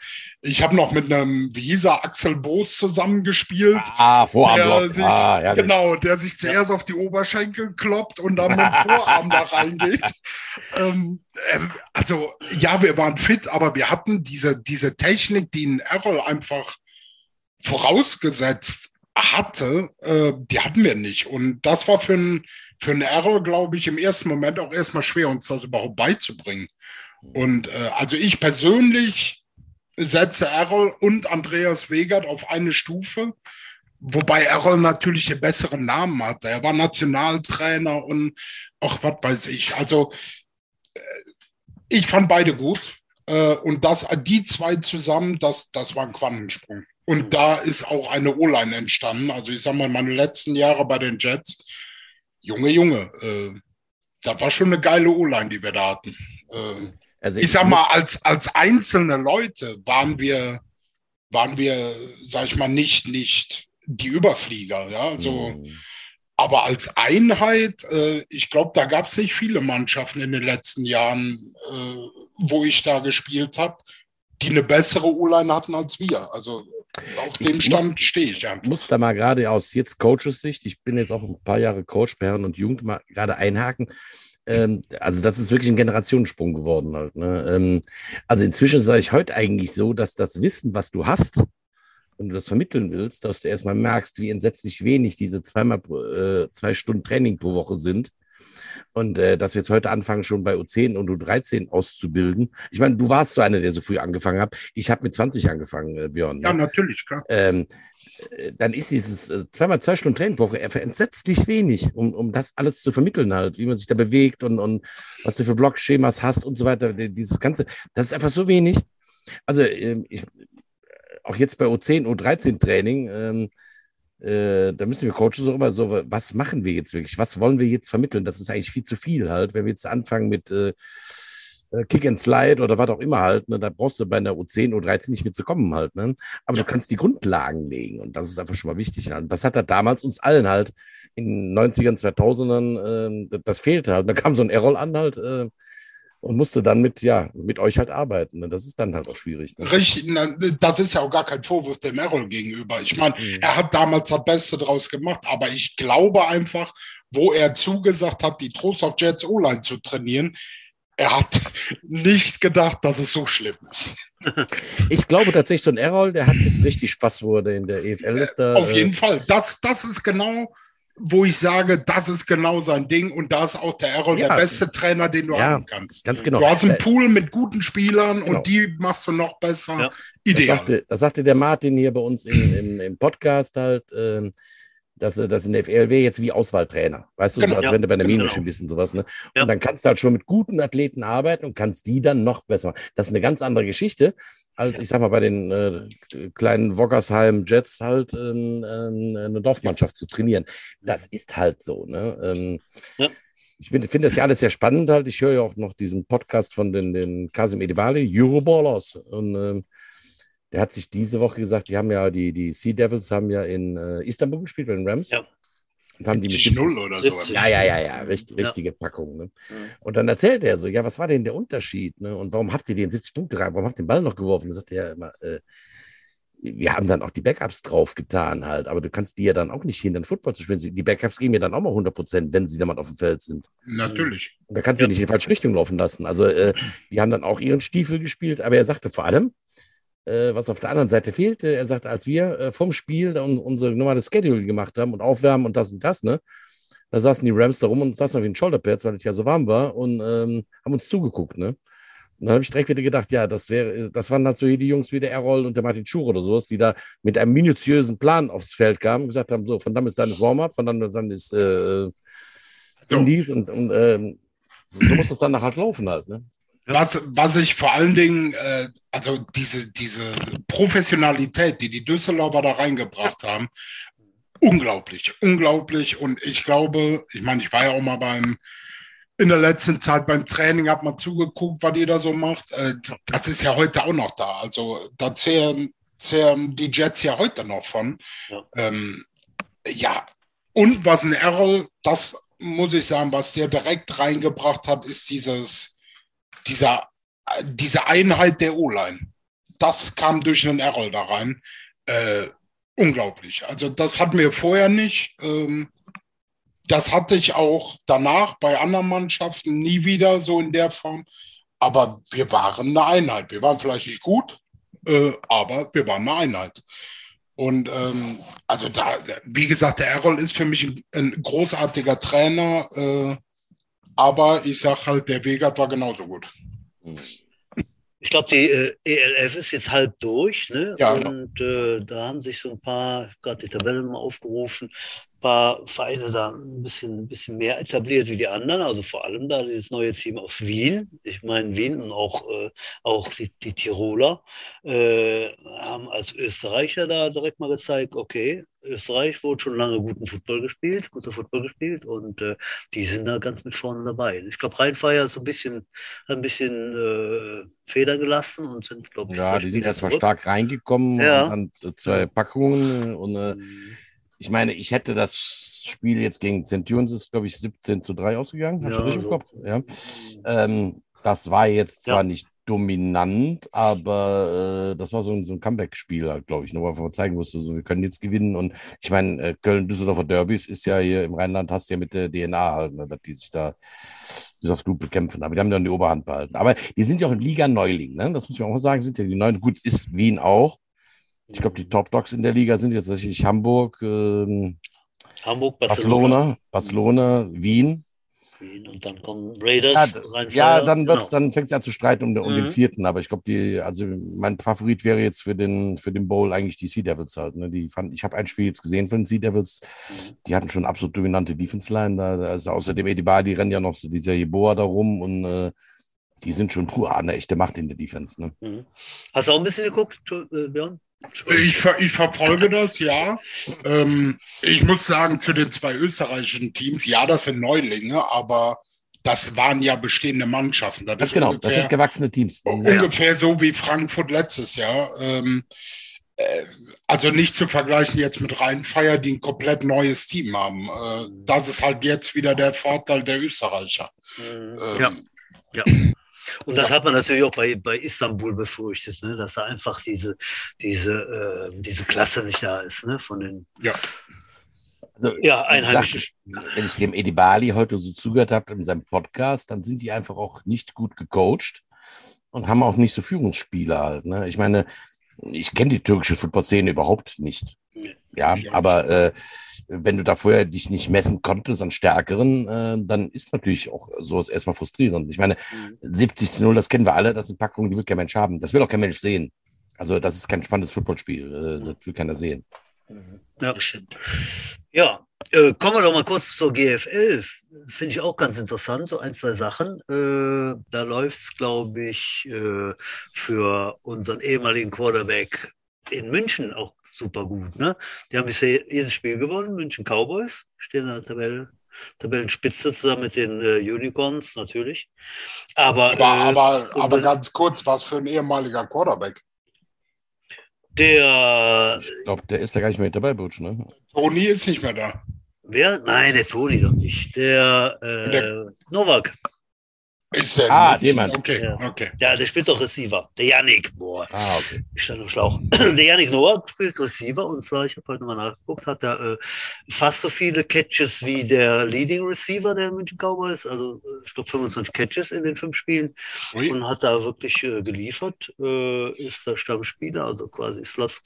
ich habe noch mit einem, wie hieß er, Axel Boos zusammengespielt. Ah, Vorarm. Der ah, genau, der sich zuerst auf die Oberschenkel kloppt und dann mit dem Vorarm da reingeht. Ähm, äh, also, ja, wir waren fit, aber wir hatten diese, diese Technik, die ein Errol einfach vorausgesetzt hatte, äh, die hatten wir nicht. Und das war für ein für einen Error, glaube ich, im ersten Moment auch erstmal schwer, uns das überhaupt beizubringen. Und äh, also ich persönlich setze Errol und Andreas Wegert auf eine Stufe, wobei Errol natürlich den besseren Namen hatte. Er war Nationaltrainer und auch was weiß ich. Also äh, ich fand beide gut. Äh, und das, die zwei zusammen, das, das war ein Quantensprung. Und da ist auch eine O-Line entstanden. Also ich sage mal, meine letzten Jahre bei den Jets, Junge, Junge, äh, das war schon eine geile O-Line, die wir da hatten. Äh, also ich, ich sag mal, als, als einzelne Leute waren wir, waren wir, sag ich mal, nicht, nicht die Überflieger, ja, also, mhm. aber als Einheit, äh, ich glaube, da gab es nicht viele Mannschaften in den letzten Jahren, äh, wo ich da gespielt habe, die eine bessere O-Line hatten als wir. Also auf dem Stand stehe ich einfach. Muss da mal gerade aus jetzt Coaches Sicht, ich bin jetzt auch ein paar Jahre Coach bei Herren und Jugend, mal gerade einhaken. Ähm, also das ist wirklich ein Generationensprung geworden halt. Ne? Ähm, also inzwischen sage ich heute eigentlich so, dass das Wissen, was du hast, wenn du das vermitteln willst, dass du erstmal merkst, wie entsetzlich wenig diese zweimal äh, zwei Stunden Training pro Woche sind Und äh, dass wir jetzt heute anfangen, schon bei U10 und U13 auszubilden. Ich meine, du warst so einer, der so früh angefangen hat. Ich habe mit 20 angefangen, äh, Björn. Ja, Ne? natürlich, klar. Ähm, äh, dann ist dieses äh, zweimal zwei Stunden Training pro Woche einfach entsetzlich wenig, um, um das alles zu vermitteln halt, wie man sich da bewegt und, und was du für Blockschemas hast und so weiter. Dieses Ganze, das ist einfach so wenig. Also ähm, ich, auch jetzt bei U10, U13 Training, ähm, äh, da müssen wir Coaches so immer so, was machen wir jetzt wirklich? Was wollen wir jetzt vermitteln? Das ist eigentlich viel zu viel halt. Wenn wir jetzt anfangen mit äh, äh, Kick and Slide oder was auch immer halt, ne, da brauchst du bei einer U10, U13 nicht mitzukommen halt. Ne? Aber Ja. du kannst die Grundlagen legen und das ist einfach schon mal wichtig. Halt. Das hat er damals uns allen halt in den 90ern, 2000ern, ähm, das, das fehlte halt. Da kam so ein Errol an halt äh, und musste dann mit, ja, mit euch halt arbeiten. Das ist dann halt auch schwierig. Ne? Richtig, das ist ja auch gar kein Vorwurf dem Errol gegenüber. Ich meine, Mhm. er hat damals das Beste draus gemacht, aber ich glaube einfach, wo er zugesagt hat, die Trostorf Jets O-Line zu trainieren, er hat nicht gedacht, dass es so schlimm ist. Ich glaube tatsächlich, so ein Errol, der hat jetzt richtig Spaß, wo er in der EFL ist. Da, Auf äh, jeden Fall. Das, das ist genau, wo ich sage, das ist genau sein Ding und da ist auch der Errol Ja. der beste Trainer, den du Ja. haben kannst. Ganz genau. Du hast einen Äh, Pool mit guten Spielern Genau. und die machst du noch besser. Ja. Das Ideal. sagte, das sagte der Martin hier bei uns im, im, im Podcast halt, ähm, dass er das in der FLW jetzt wie Auswahltrainer. Weißt du, Genau. so, als Ja, wenn du bei der genau. Bist und sowas. Ne? Ja. Und dann kannst du halt schon mit guten Athleten arbeiten und kannst die dann noch besser machen. Das ist eine ganz andere Geschichte, als ich sag mal bei den äh, kleinen Woggersheim Jets halt ähm, ähm, eine Dorfmannschaft zu trainieren. Das ist halt so. Ne? Ähm, Ja. Ich finde find das ja alles sehr spannend halt. Ich höre ja auch noch diesen Podcast von den, den Kasim Edivali, Euroballers. Und ähm, der hat sich diese Woche gesagt, die haben ja, die, die Sea Devils haben ja in äh, Istanbul gespielt, bei den Rams. Ja. Und haben die mit 70-0 oder so. 70. ja, ja, ja, ja, richt, Ja. richtige Packung. Ne? Ja. Und dann erzählt er so, ja, was war denn der Unterschied? Ne? Und warum habt ihr den 70 Punkte rein? Warum habt ihr den Ball noch geworfen? Dann sagt er ja immer, äh, wir haben dann auch die Backups draufgetan halt, aber du kannst die ja dann auch nicht hindern, Football zu spielen. Die Backups geben ja dann auch mal 100 Prozent, wenn sie dann mal auf dem Feld sind. Natürlich. Und da kannst du Ja. nicht in die falsche Richtung laufen lassen. Also äh, die haben dann auch ihren Stiefel gespielt, aber er sagte vor allem, was auf der anderen Seite fehlte, er sagte, als wir äh, vom Spiel dann unsere normale Schedule gemacht haben und aufwärmen und das und das, ne, da saßen die Rams da rum und saßen auf den Shoulderpads, weil es ja so warm war und ähm, haben uns zugeguckt, ne. Und dann habe ich direkt wieder gedacht, ja, das wäre, das waren halt so die Jungs wie der Errol und der Martin Schur oder sowas, die da mit einem minutiösen Plan aufs Feld kamen und gesagt haben, so, von dann bis dann ist Warm-up, von dann dann ist äh, So. Indies und, und ähm, so, so muss das dann nachher halt laufen halt, ne? Was, was ich vor allen Dingen, äh, also diese, diese Professionalität, die die Düsseldorfer da reingebracht haben, unglaublich, unglaublich. Und ich glaube, ich meine, ich war ja auch mal beim, in der letzten Zeit beim Training, habe mal zugeguckt, was ihr da so macht. Äh, das ist ja heute auch noch da. Also da zehren, zehren die Jets ja heute noch von. Ja. Ähm, ja, und was ein Errol, das muss ich sagen, was der direkt reingebracht hat, ist dieses, dieser, diese Einheit der O-Line. Das kam durch einen Errol da rein. Äh, unglaublich. Also das hatten wir vorher nicht. Ähm, das hatte ich auch danach bei anderen Mannschaften nie wieder so in der Form. Aber wir waren eine Einheit. Wir waren vielleicht nicht gut, äh, aber wir waren eine Einheit. Und ähm, also da, wie gesagt, der Errol ist für mich ein, ein großartiger Trainer, äh, aber ich sag halt, der Wegat war genauso gut. Ich glaube, die äh, ELF ist jetzt halb durch, ne? Ja, genau. Und äh, da haben sich so ein paar, gerade die Tabelle mal aufgerufen, ein paar Vereine da ein bisschen, ein bisschen mehr etabliert wie die anderen. Also vor allem da das neue Team aus Wien. Ich meine, Wien und auch, äh, auch die, die Tiroler äh, haben als Österreicher da direkt mal gezeigt, okay, Österreich wurde schon lange guten Football gespielt, guter Football gespielt und äh, die sind da ganz mit vorne dabei. Ich glaube, Rheinfeier ist so ein bisschen, ein bisschen äh, Federn gelassen und sind, glaube ich, Ja, die sind erstmal stark reingekommen Ja. dann zwei Packungen. Und äh, ich meine, ich hätte das Spiel jetzt gegen Centurions, ist glaube ich 17 zu 3 ausgegangen. Hast du Ja, richtig so. im Kopf? Ja. Ähm, das war jetzt zwar Ja. nicht dominant, aber äh, das war so ein, so ein Comeback-Spiel halt, glaube ich, ne, wo man zeigen musste, so, wir können jetzt gewinnen. Und ich meine, äh, Köln-Düsseldorfer Derbys ist ja hier im Rheinland, hast du ja mit der DNA halt, ne, dass die sich da bis aufs Blut bekämpfen. Aber die haben dann die Oberhand behalten. Aber die sind ja auch in Liga Neuling, ne? Das muss man auch mal sagen, sind ja die neuen. Gut, ist Wien auch. Ich glaube, die Top Dogs in der Liga sind jetzt tatsächlich Hamburg, ähm, Hamburg, Barcelona. Barcelona, Barcelona, Wien. Und dann kommen Raiders Ja, rein. ja dann wird's, Genau. dann fängt es an zu streiten um, den- um den Mhm. vierten. Aber ich glaube, die, also mein Favorit wäre jetzt für den, für den Bowl eigentlich die Sea Devils halt. Ne? Die fand, ich habe ein Spiel jetzt gesehen von den Sea Devils. Mhm. Die hatten schon absolut dominante Defense Line. Da, da ist außerdem Edibar, die rennen ja noch so dieser Jeboa da rum und äh, die sind schon puh, eine echte Macht in der Defense. Ne? Mhm. Hast du auch ein bisschen geguckt, äh, Björn? Ich, ver ich verfolge das, ja. Ähm, ich muss sagen, zu den zwei österreichischen Teams, ja, das sind Neulinge, aber das waren ja bestehende Mannschaften. Das Ganz ist genau, das ungefähr, sind gewachsene Teams. ungefähr so wie Frankfurt letztes Jahr. Ähm, äh, also nicht zu vergleichen jetzt mit Rheinfeier, die ein komplett neues Team haben. Äh, das ist halt jetzt wieder der Vorteil der Österreicher. Mhm. Ähm, Ja. Ja. Und das hat man natürlich auch bei, bei Istanbul befürchtet, ne? dass da einfach diese, diese, äh, diese Klasse nicht da ist, ne? von den Also, ja, einheimischen. wenn ich dem Edibali heute so zugehört habe in seinem Podcast, dann sind die einfach auch nicht gut gecoacht und haben auch nicht so Führungsspieler halt. Ne? Ich meine, ich kenne die türkische Football-Szene überhaupt nicht. Ja, aber äh, wenn du da vorher dich nicht messen konntest an Stärkeren, äh, dann ist natürlich auch sowas erstmal frustrierend. Ich meine, Mhm. 70 zu 0, das kennen wir alle, das sind Packungen, die will kein Mensch haben. Das will auch kein Mensch sehen. Also das ist kein spannendes Footballspiel. Äh, das will keiner sehen. Ja. bestimmt. Ja, äh, kommen wir doch mal kurz zur GFL. Finde ich auch ganz interessant, so ein, zwei Sachen. Äh, da läuft es, glaube ich, äh, für unseren ehemaligen Quarterback in München auch super gut. Ne? Die haben bisher jedes Spiel gewonnen, München Cowboys, stehen in der Tabelle. Tabellenspitze zusammen mit den äh, Unicorns natürlich. Aber, Aber, äh, aber, ganz kurz, was für ein ehemaliger Quarterback. der, Ich glaube, der ist da gar nicht mehr mit dabei, Butch, ne? Toni ist nicht mehr da. wer? Nein, der Toni doch nicht. Der, äh, Der- Novak. Ist der Ah, du. Okay, Ja. okay. Ja, der spielt doch Receiver. Der Yannick, boah, Ah, okay. ich stand im Schlauch. Der Yannick Noah spielt Receiver und zwar, ich habe heute mal nachgeguckt, hat er äh, fast so viele Catches wie der Leading Receiver der München Cowboys, also äh, ich glaube 25 Catches in den fünf Spielen Ui. und hat da wirklich äh, geliefert, äh, ist der Stammspieler, also quasi Slot,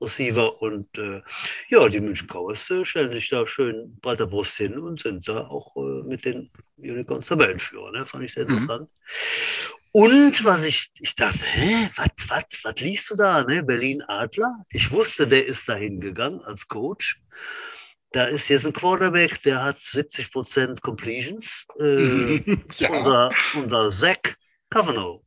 Receiver und äh, ja, die München Cowboys äh, stellen sich da schön breiter Brust hin und sind da auch äh, mit den Unicorns Tabellenführer, ne? fand ich sehr Mhm. interessant. Und was ich, ich dachte, hä, was, was, was liest du da, ne? Berlin Adler? Ich wusste, der ist dahin gegangen als Coach. Da ist jetzt ein Quarterback, der hat 70% Completions. Äh, ja, unser, unser Zach Kavanaugh,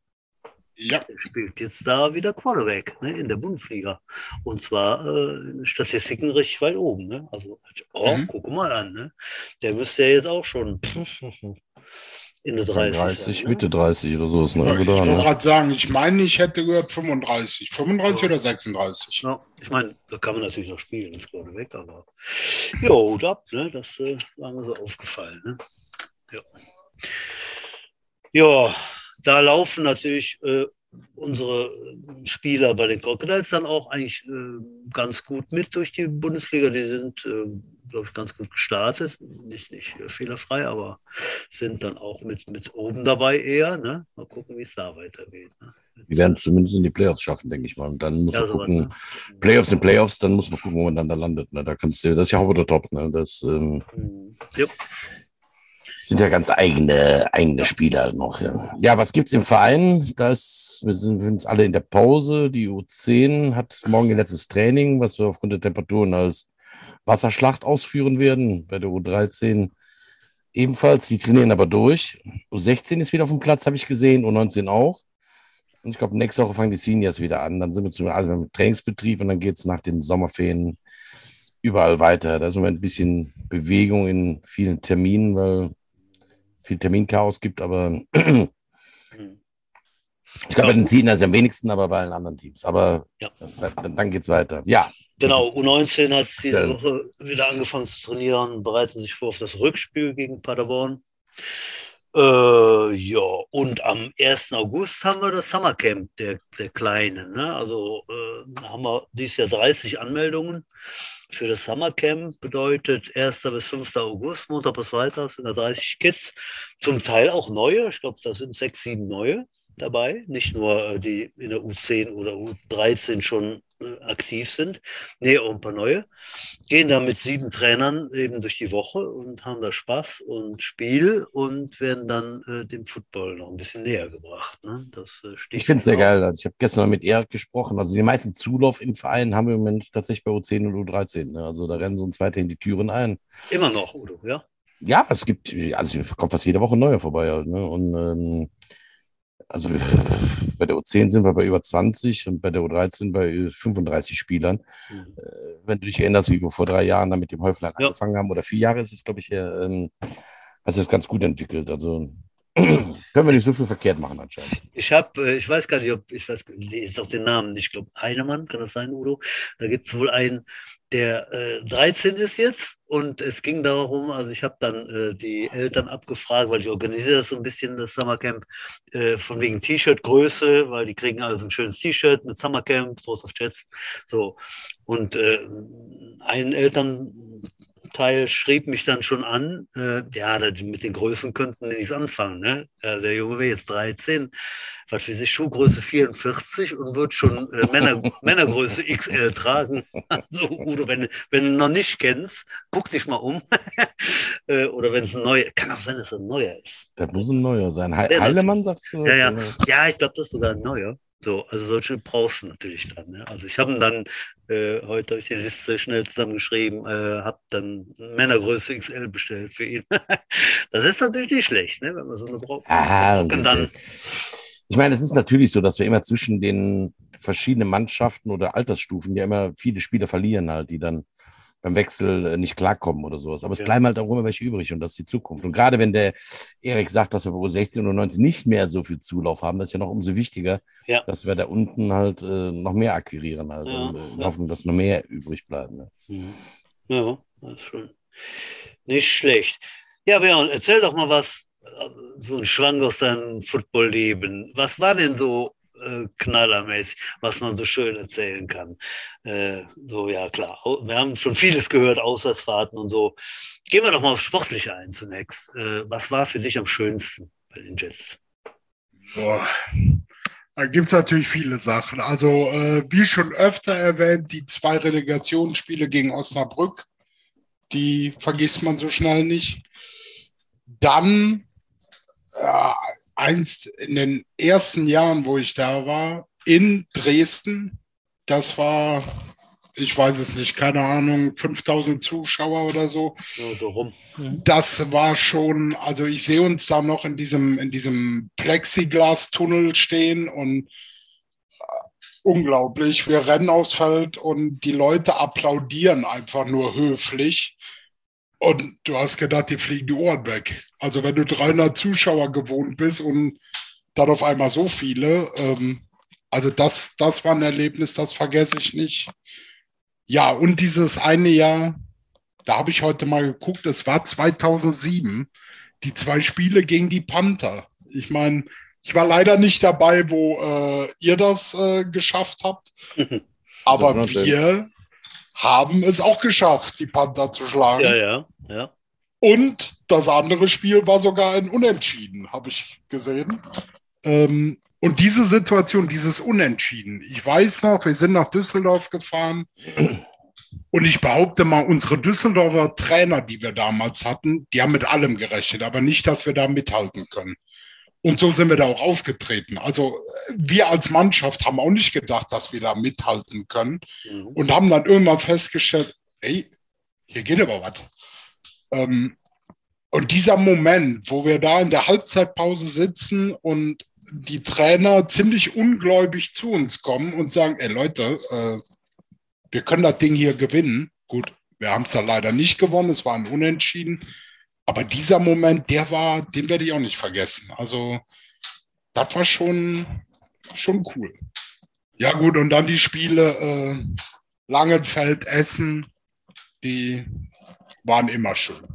ja. der spielt jetzt da wieder Quarterback ne, in der Bundesliga. Und zwar äh, Statistiken richtig weit oben. Ne? Also, oh, Mhm. guck mal an. Ne? Der müsste ja jetzt auch schon in der 30. 30, sein, ne? Mitte 30 oder so ist ne? Ich Irgendwo da, wollte ne? gerade sagen, ich meine, ich hätte gehört 35. 35 Ja. oder 36? Ja, ich meine, da kann man natürlich noch spielen, das geht weg, aber jo, Hut ab, ne? das äh, war mir so aufgefallen. Ne? Ja. ja, da laufen natürlich äh, unsere Spieler bei den Crocodiles dann auch eigentlich äh, ganz gut mit durch die Bundesliga. Die sind, äh, glaube ich, ganz gut gestartet. Nicht, nicht äh, fehlerfrei, aber sind dann auch mit, mit oben dabei eher. Ne? Mal gucken, wie es da weitergeht. Ne? Die werden es zumindest in die Playoffs schaffen, denke ich mal. Und dann muss Ja, man sowas, gucken, ne? Playoffs sind Playoffs, dann muss man gucken, wo man dann da landet. Ne? Da kannst du, das ist ja Hop oder Top, ne? Das ähm, Mhm. Ja. Sind ja ganz eigene, eigene Spieler noch. Ja, ja was gibt's im Verein? Das, wir sind wir sind alle in der Pause. Die U10 hat morgen ihr letztes Training, was wir aufgrund der Temperaturen als Wasserschlacht ausführen werden. Bei der U13 ebenfalls. Die trainieren aber durch. U16 ist wieder auf dem Platz, habe ich gesehen. U19 auch. Und ich glaube, nächste Woche fangen die Seniors wieder an. Dann sind wir zum also Trainingsbetrieb und dann geht's nach den Sommerferien überall weiter. Da ist im Moment ein bisschen Bewegung in vielen Terminen, weil viel Terminchaos gibt, aber ich glaube, Ja. bei den Seniors am wenigsten, aber bei allen anderen Teams. Aber Ja. dann, dann geht's weiter. Ja, Genau, U19 hat diese Ja. Woche wieder angefangen zu trainieren, bereiten sich vor auf das Rückspiel gegen Paderborn. Äh, ja, und am 1. August haben wir das Summercamp der, der Kleinen. Ne? Also äh, haben wir dieses Jahr 30 Anmeldungen für das Summercamp. Bedeutet 1. bis 5. August, Montag bis Freitag sind da 30 Kids. Zum Teil auch neue. Ich glaube, da sind sechs, sieben neue dabei. Nicht nur äh, die in der U10 oder U13 schon aktiv sind. Nee, auch ein paar neue. Gehen da mit sieben Trainern eben durch die Woche und haben da Spaß und Spiel und werden dann äh, dem Football noch ein bisschen näher gebracht. Ne? Das, äh, steht Ich finde es sehr geil. Also ich habe gestern mal mit Erik gesprochen. Also die meisten Zulauf im Verein haben wir im Moment tatsächlich bei U10 und U13. Ne? Also da rennen so uns weiterhin die Türen ein. Immer noch, Udo, ja? Ja, es gibt, also kommt fast jede Woche neue vorbei. Halt, ne? Und ähm, also bei der U10 sind wir bei über 20 und bei der U13 bei 35 Spielern. Mhm. Äh, wenn du dich erinnerst, wie wir vor drei Jahren da mit dem Häuflein Ja. angefangen haben, oder vier Jahre ist es, glaube ich, her, ähm, hat sich das ganz gut entwickelt. Also können wir nicht so viel verkehrt machen anscheinend. Ich habe, äh, ich weiß gar nicht, ob, ich weiß, ist auch den Namen nicht, ich glaube, Heinemann, kann das sein, Udo? Da gibt es wohl einen, der äh, 13 ist jetzt und es ging darum, also ich habe dann äh, die Eltern abgefragt, weil ich organisiere das so ein bisschen, das Summercamp, äh, von wegen T-Shirt-Größe, weil die kriegen also ein schönes T-Shirt mit Summercamp, Toast of Jets, so. Und äh, ein Elternteil schrieb mich dann schon an, äh, ja, mit den Größen könnten die nichts anfangen, ne? Ja, der Junge wäre jetzt 13, was für sich Schuhgröße 44 und wird schon äh, Männer, Männergröße XL tragen. Also, Udo, wenn, wenn du noch nicht kennst, guck dich mal um. Äh, Oder wenn es ein neuer, kann auch sein, dass er ein neuer ist. Das muss ein neuer sein. He Ja, Heilemann, sagst du? Ja, ja. Ja, ich glaube, das ist sogar ein neuer. So, also solche brauchst du natürlich dann. Ne? Also ich habe ihn dann, äh, heute habe ich die Liste schnell zusammengeschrieben, äh, habe dann Männergröße XL bestellt für ihn. das ist natürlich nicht schlecht, ne? wenn man so eine braucht. Ah, und dann, Ich meine, es ist natürlich so, dass wir immer zwischen den verschiedenen Mannschaften oder Altersstufen ja immer viele Spieler verlieren halt, die dann beim Wechsel äh, nicht klarkommen oder sowas. Aber es Ja. bleiben halt auch immer welche übrig und das ist die Zukunft. Und gerade wenn der Erik sagt, dass wir bei U16 oder 19 nicht mehr so viel Zulauf haben, das ist ja noch umso wichtiger, Ja. dass wir da unten halt äh, noch mehr akquirieren halt Ja, und äh, hoffen, dass noch mehr übrig bleiben. Ne? Ja, das ist schon nicht schlecht. Ja, Björn, erzähl doch mal was, äh, so ein Schwank aus deinem Footballleben. Was war denn so äh, knallermäßig, was man so schön erzählen kann? Äh, so, ja, klar. Wir haben schon vieles gehört, Auswärtsfahrten und so. Gehen wir doch mal aufs Sportliche ein zunächst. Äh, was war für dich am schönsten bei den Jets? Boah. Da gibt es natürlich viele Sachen. Also, äh, wie schon öfter erwähnt, die zwei Relegationsspiele gegen Osnabrück, die vergisst man so schnell nicht. Dann, äh, einst in den ersten Jahren, wo ich da war, in Dresden, das war, ich weiß es nicht, keine Ahnung, 5000 Zuschauer oder so So, so rum. das war schon, also ich sehe uns da noch in diesem, in diesem Plexiglas-Tunnel stehen und äh, unglaublich. Wir rennen aufs Feld und die Leute applaudieren einfach nur höflich. Und du hast gedacht, die fliegen die Ohren weg. Also wenn du 300 Zuschauer gewohnt bist und dann auf einmal so viele, ähm, also das, das war ein Erlebnis, das vergesse ich nicht. Ja, und dieses eine Jahr, da habe ich heute mal geguckt, es war 2007, die zwei Spiele gegen die Panther. Ich meine, ich war leider nicht dabei, wo äh, ihr das äh, geschafft habt, aber wir haben es auch geschafft, die Panther zu schlagen. Ja, ja, ja. Und das andere Spiel war sogar ein Unentschieden, habe ich gesehen. Ähm, und diese Situation, dieses Unentschieden, ich weiß noch, wir sind nach Düsseldorf gefahren und ich behaupte mal, unsere Düsseldorfer Trainer, die wir damals hatten, die haben mit allem gerechnet, aber nicht, dass wir da mithalten können. Und so sind wir da auch aufgetreten. Also wir als Mannschaft haben auch nicht gedacht, dass wir da mithalten können Mhm. und haben dann irgendwann festgestellt, ey, hier geht aber was. Ähm, und dieser Moment, wo wir da in der Halbzeitpause sitzen und die Trainer ziemlich ungläubig zu uns kommen und sagen, ey Leute, äh, wir können das Ding hier gewinnen. Gut, wir haben es da leider nicht gewonnen, es war ein Unentschieden. Aber dieser Moment, der war, den werde ich auch nicht vergessen. Also, das war schon, schon cool. Ja, gut, und dann die Spiele äh, Langenfeld, Essen, die waren immer schön.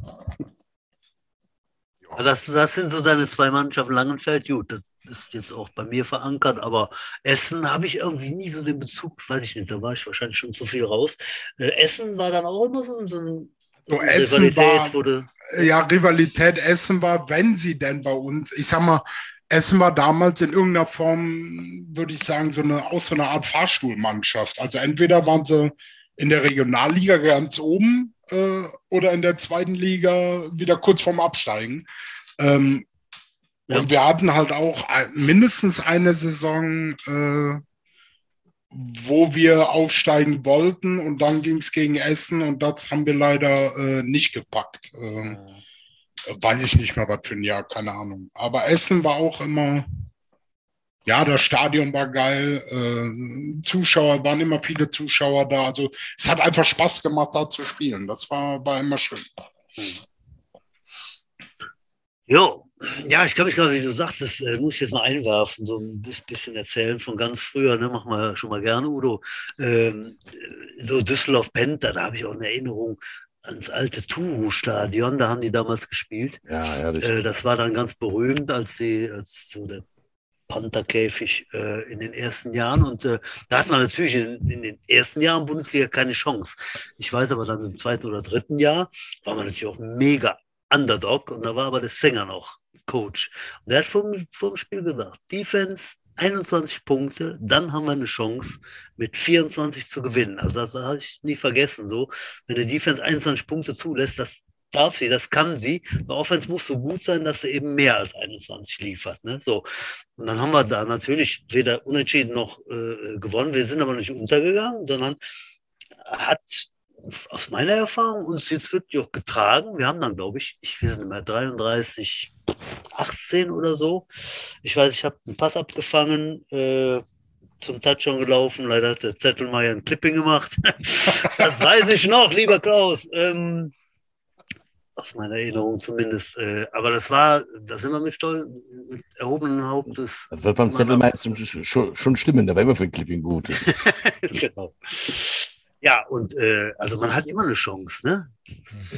Ja, Das, das sind so deine zwei Mannschaften Langenfeld. Gut, das ist jetzt auch bei mir verankert, aber Essen habe ich irgendwie nie so den Bezug, weiß ich nicht, da war ich wahrscheinlich schon zu viel raus. Äh, Essen war dann auch immer so, so ein So, Essen war, wurde. Ja, Rivalität Essen war, wenn sie denn bei uns, ich sag mal, Essen war damals in irgendeiner Form, würde ich sagen, so eine, auch so eine Art Fahrstuhlmannschaft. Also entweder waren sie in der Regionalliga ganz oben äh, oder in der zweiten Liga wieder kurz vorm Absteigen. Ähm, ja. Und wir hatten halt auch mindestens eine Saison, äh, wo wir aufsteigen wollten und dann ging es gegen Essen und das haben wir leider äh, nicht gepackt. Äh, weiß ich nicht mehr, was für ein Jahr, keine Ahnung. Aber Essen war auch immer, ja, das Stadion war geil, äh, Zuschauer, waren immer viele Zuschauer da. Also es hat einfach Spaß gemacht, da zu spielen. Das war, war immer schön. Jo, ja, ich kann mich gerade, wie du sagst, das äh, muss ich jetzt mal einwerfen, so ein bisschen erzählen von ganz früher, ne, machen wir schon mal gerne, Udo. Ähm, so Düsseldorf-Penta, da habe ich auch eine Erinnerung ans alte Turu-Stadion, da haben die damals gespielt. Ja, ehrlich. Äh, das war dann ganz berühmt, als sie, als so der Pantherkäfig äh, in den ersten Jahren. Und äh, da hat man natürlich in, in, den ersten Jahren Bundesliga keine Chance. Ich weiß aber dann im zweiten oder dritten Jahr war man natürlich auch mega Underdog und da war aber der Sänger noch Coach. Und der hat vor, vor dem Spiel gesagt, Defense 21 Punkte, dann haben wir eine Chance, mit 24 zu gewinnen. Also das habe ich nie vergessen. So, wenn der Defense 21 Punkte zulässt, das darf sie, das kann sie. Der Offense muss so gut sein, dass sie eben mehr als 21 liefert. Ne? So. Und dann haben wir da natürlich weder unentschieden noch äh, gewonnen. Wir sind aber nicht untergegangen, sondern hat aus meiner Erfahrung uns jetzt wirklich auch getragen. Wir haben dann, glaube ich, ich weiß nicht mehr, 33, 18 oder so. Ich weiß, ich habe einen Pass abgefangen, äh, zum Touchdown gelaufen. Leider hat der Zettelmeier ein Clipping gemacht. das weiß ich noch, lieber Klaus. Ähm, aus meiner Erinnerung zumindest. Äh, aber das war, da sind wir mit stolz, mit erhobenen Hauptes. Das wird beim Zettelmeier schon, schon stimmen, da war immer für ein Clipping gut. genau. Ja, und äh, also man hat immer eine Chance, ne?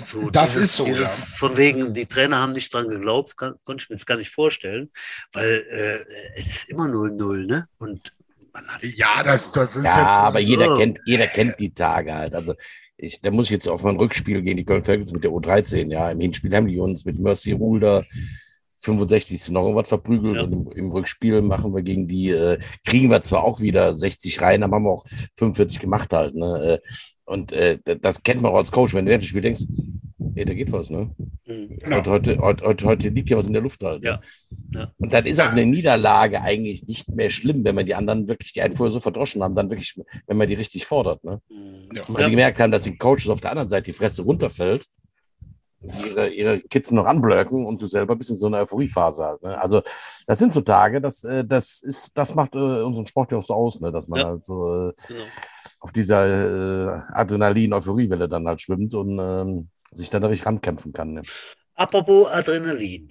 So, das dieses, ist so, dieses, ja. Von wegen, die Trainer haben nicht dran geglaubt, kann, konnte ich mir jetzt gar nicht vorstellen, weil äh, es ist immer 0-0, ne? Und man hat ja, das, das ist ja, jetzt aber jeder so. kennt, jeder kennt die Tage halt. Also ich, da muss ich jetzt auf mein Rückspiel gehen, die Köln Falcons mit der U13, ja. Im Hinspiel haben die uns mit Mercy Ruler 65. noch was verprügelt ja. und im, im, Rückspiel machen wir gegen die, äh, kriegen wir zwar auch wieder 60 rein, aber haben wir auch 45 gemacht halt. Ne? Äh, und äh, das kennt man auch als Coach, wenn du das Spiel denkst, ey, da geht was, ne? Mhm. Heute, heute, heute, heute, liegt ja was in der Luft halt. Ne? Ja. ja. Und dann ist auch eine Niederlage eigentlich nicht mehr schlimm, wenn man die anderen wirklich, die einen vorher so verdroschen haben, dann wirklich, wenn man die richtig fordert. Ne? Mhm. Ja. Und man ja. gemerkt haben, dass den Coaches auf der anderen Seite die Fresse runterfällt ihre, ihre Kids noch anblöcken und du selber bist in so einer Euphoriephase halt. Ne? Also das sind so Tage, das, äh, das ist, das macht äh, unseren Sport ja auch so aus, ne? dass man ja. halt so äh, genau. auf dieser äh, Adrenalin-Euphoriewelle dann halt schwimmt und ähm, sich dann dadurch rankämpfen kann. Ne? Apropos Adrenalin.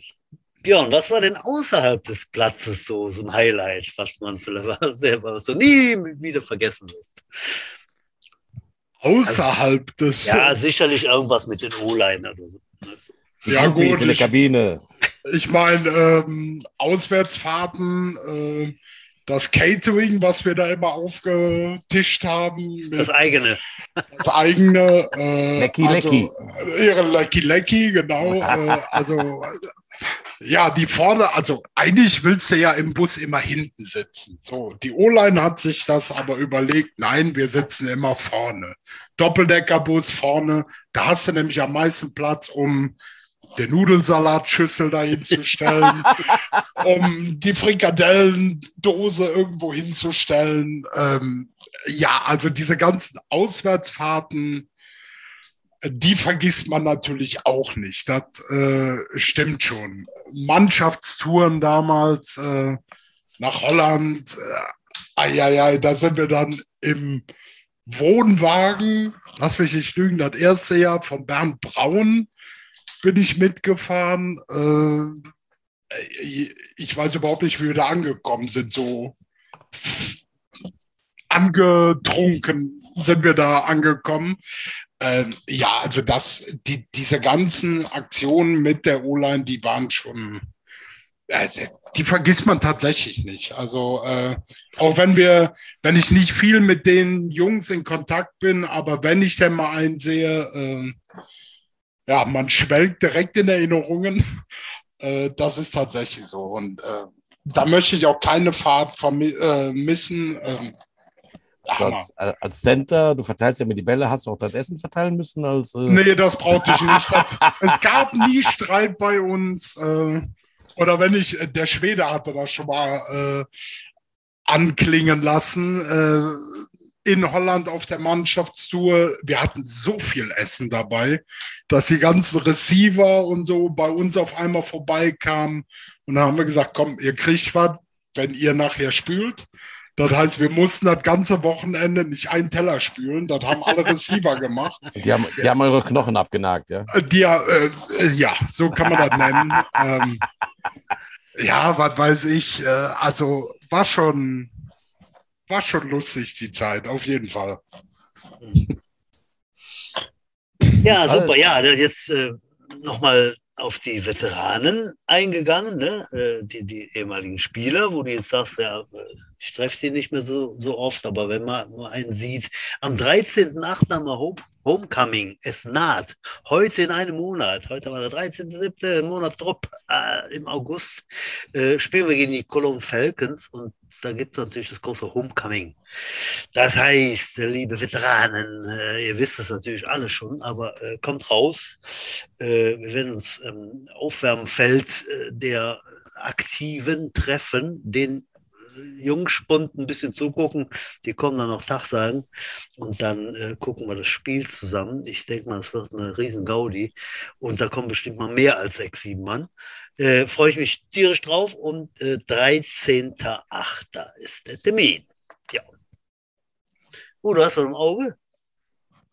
Björn, was war denn außerhalb des Platzes so, so ein Highlight, was man vielleicht selber so nie wieder vergessen ist? Außerhalb also, des. Ja, sicherlich irgendwas mit den O-Line oder so. Ja, gut. In der Kabine. Ich meine, ähm, Auswärtsfahrten, äh, das Catering, was wir da immer aufgetischt haben. das eigene. Das eigene. Äh, Lecky also, Lecky. Ihre Lecky Lecky, genau. äh, also ja, die vorne, also eigentlich willst du ja im Bus immer hinten sitzen. So, die O-Line hat sich das aber überlegt, nein, wir sitzen immer vorne. Doppeldeckerbus vorne, da hast du nämlich am meisten Platz, um den Nudelsalatschüssel dahin zu stellen, um die Frikadellendose irgendwo hinzustellen. Ähm, ja, also diese ganzen Auswärtsfahrten, die vergisst man natürlich auch nicht. Das äh, stimmt schon. Mannschaftstouren damals äh, nach Holland, äh, da sind wir dann im Wohnwagen, lass mich nicht lügen, das erste Jahr von Bernd Braun bin ich mitgefahren. Äh, ich weiß überhaupt nicht, wie wir da angekommen sind. So angetrunken sind wir da angekommen. Ähm, ja, also das, die, diese ganzen Aktionen mit der O-Line, die waren schon, äh, die vergisst man tatsächlich nicht. Also äh, auch wenn wir, wenn ich nicht viel mit den Jungs in Kontakt bin, aber wenn ich denn mal einen sehe, äh, ja, man schwelgt direkt in Erinnerungen. Äh, das ist tatsächlich so. Und äh, da möchte ich auch keine Fahrt vermi- äh, missen. Ähm, Also Hammer. Als, als Center, du verteilst ja immer die Bälle, hast du auch das Essen verteilen müssen als. Äh, Nee, das brauchte ich nicht. Es gab nie Streit bei uns. Äh, oder wenn ich, äh, der Schwede hatte das schon mal äh, anklingen lassen. Äh, in Holland auf der Mannschaftstour, wir hatten so viel Essen dabei, dass die ganzen Receiver und so bei uns auf einmal vorbeikamen. Und dann haben wir gesagt, komm, ihr kriegt was, wenn ihr nachher spült. Das heißt, wir mussten das ganze Wochenende nicht einen Teller spülen. Das haben alle Receiver gemacht. die, haben, die haben eure Knochen abgenagt, ja. Äh, Die, äh, äh, ja, so kann man das nennen. ähm, ja, was weiß ich. Äh, also war schon, war schon lustig die Zeit, auf jeden Fall. Ja, Also- super. Ja, da jetzt äh, nochmal auf die Veteranen eingegangen, ne? äh, die, die ehemaligen Spieler, wo du jetzt sagst, ja, äh, ich treffe die nicht mehr so, so oft, aber wenn man nur einen sieht, am 13.8. haben wir Home, Homecoming, es naht, heute in einem Monat, heute war der 13.7. Monat Drop, äh, im August äh, spielen wir gegen die Cologne Falcons und da gibt es natürlich das große Homecoming. Das heißt, liebe Veteranen, äh, ihr wisst es natürlich alle schon, aber äh, kommt raus. Äh, wir werden uns im Aufwärmfeld äh, der Aktiven treffen, den Jungspund ein bisschen zugucken. Die kommen dann noch Tag sagen und dann äh, gucken wir das Spiel zusammen. Ich denke mal, es wird eine riesen Gaudi und da kommen bestimmt mal mehr als sechs, sieben Mann. Äh, Freue ich mich tierisch drauf und äh, 13.8. ist der Termin. Ja. Oh, du hast was im Auge?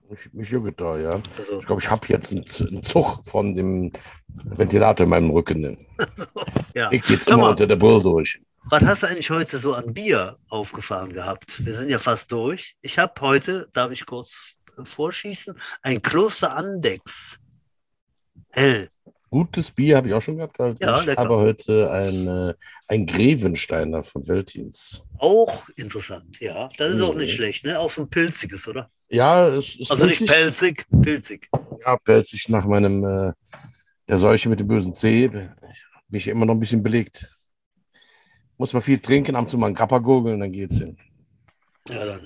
Ich, mich juckt da, ja. Also, Ich glaube, ich habe jetzt einen, Zug von dem Ventilator in meinem Rücken. ne? ja. Ich geht's Sag immer unter der Brille durch. Was hast du eigentlich heute so an Bier aufgefahren gehabt? Wir sind ja fast durch. Ich habe heute, darf ich kurz äh, vorschießen, ein Kloster Andex. Hell. Gutes Bier habe ich auch schon gehabt. Halt. Ja, ich lecker. habe heute ein, äh, ein Grevensteiner von Veltins. Auch interessant, ja. Das ist auch Mhm. nicht schlecht, ne? Auch so ein pilziges, oder? Ja, es ist Also nicht pilzig. pelzig, pilzig. Ja, pelzig nach meinem äh, der Seuche mit dem bösen C. Bin ich immer noch ein bisschen belegt. Muss man viel trinken, ab und zu mal einen Grappa gurgeln, dann geht's hin. Ja, dann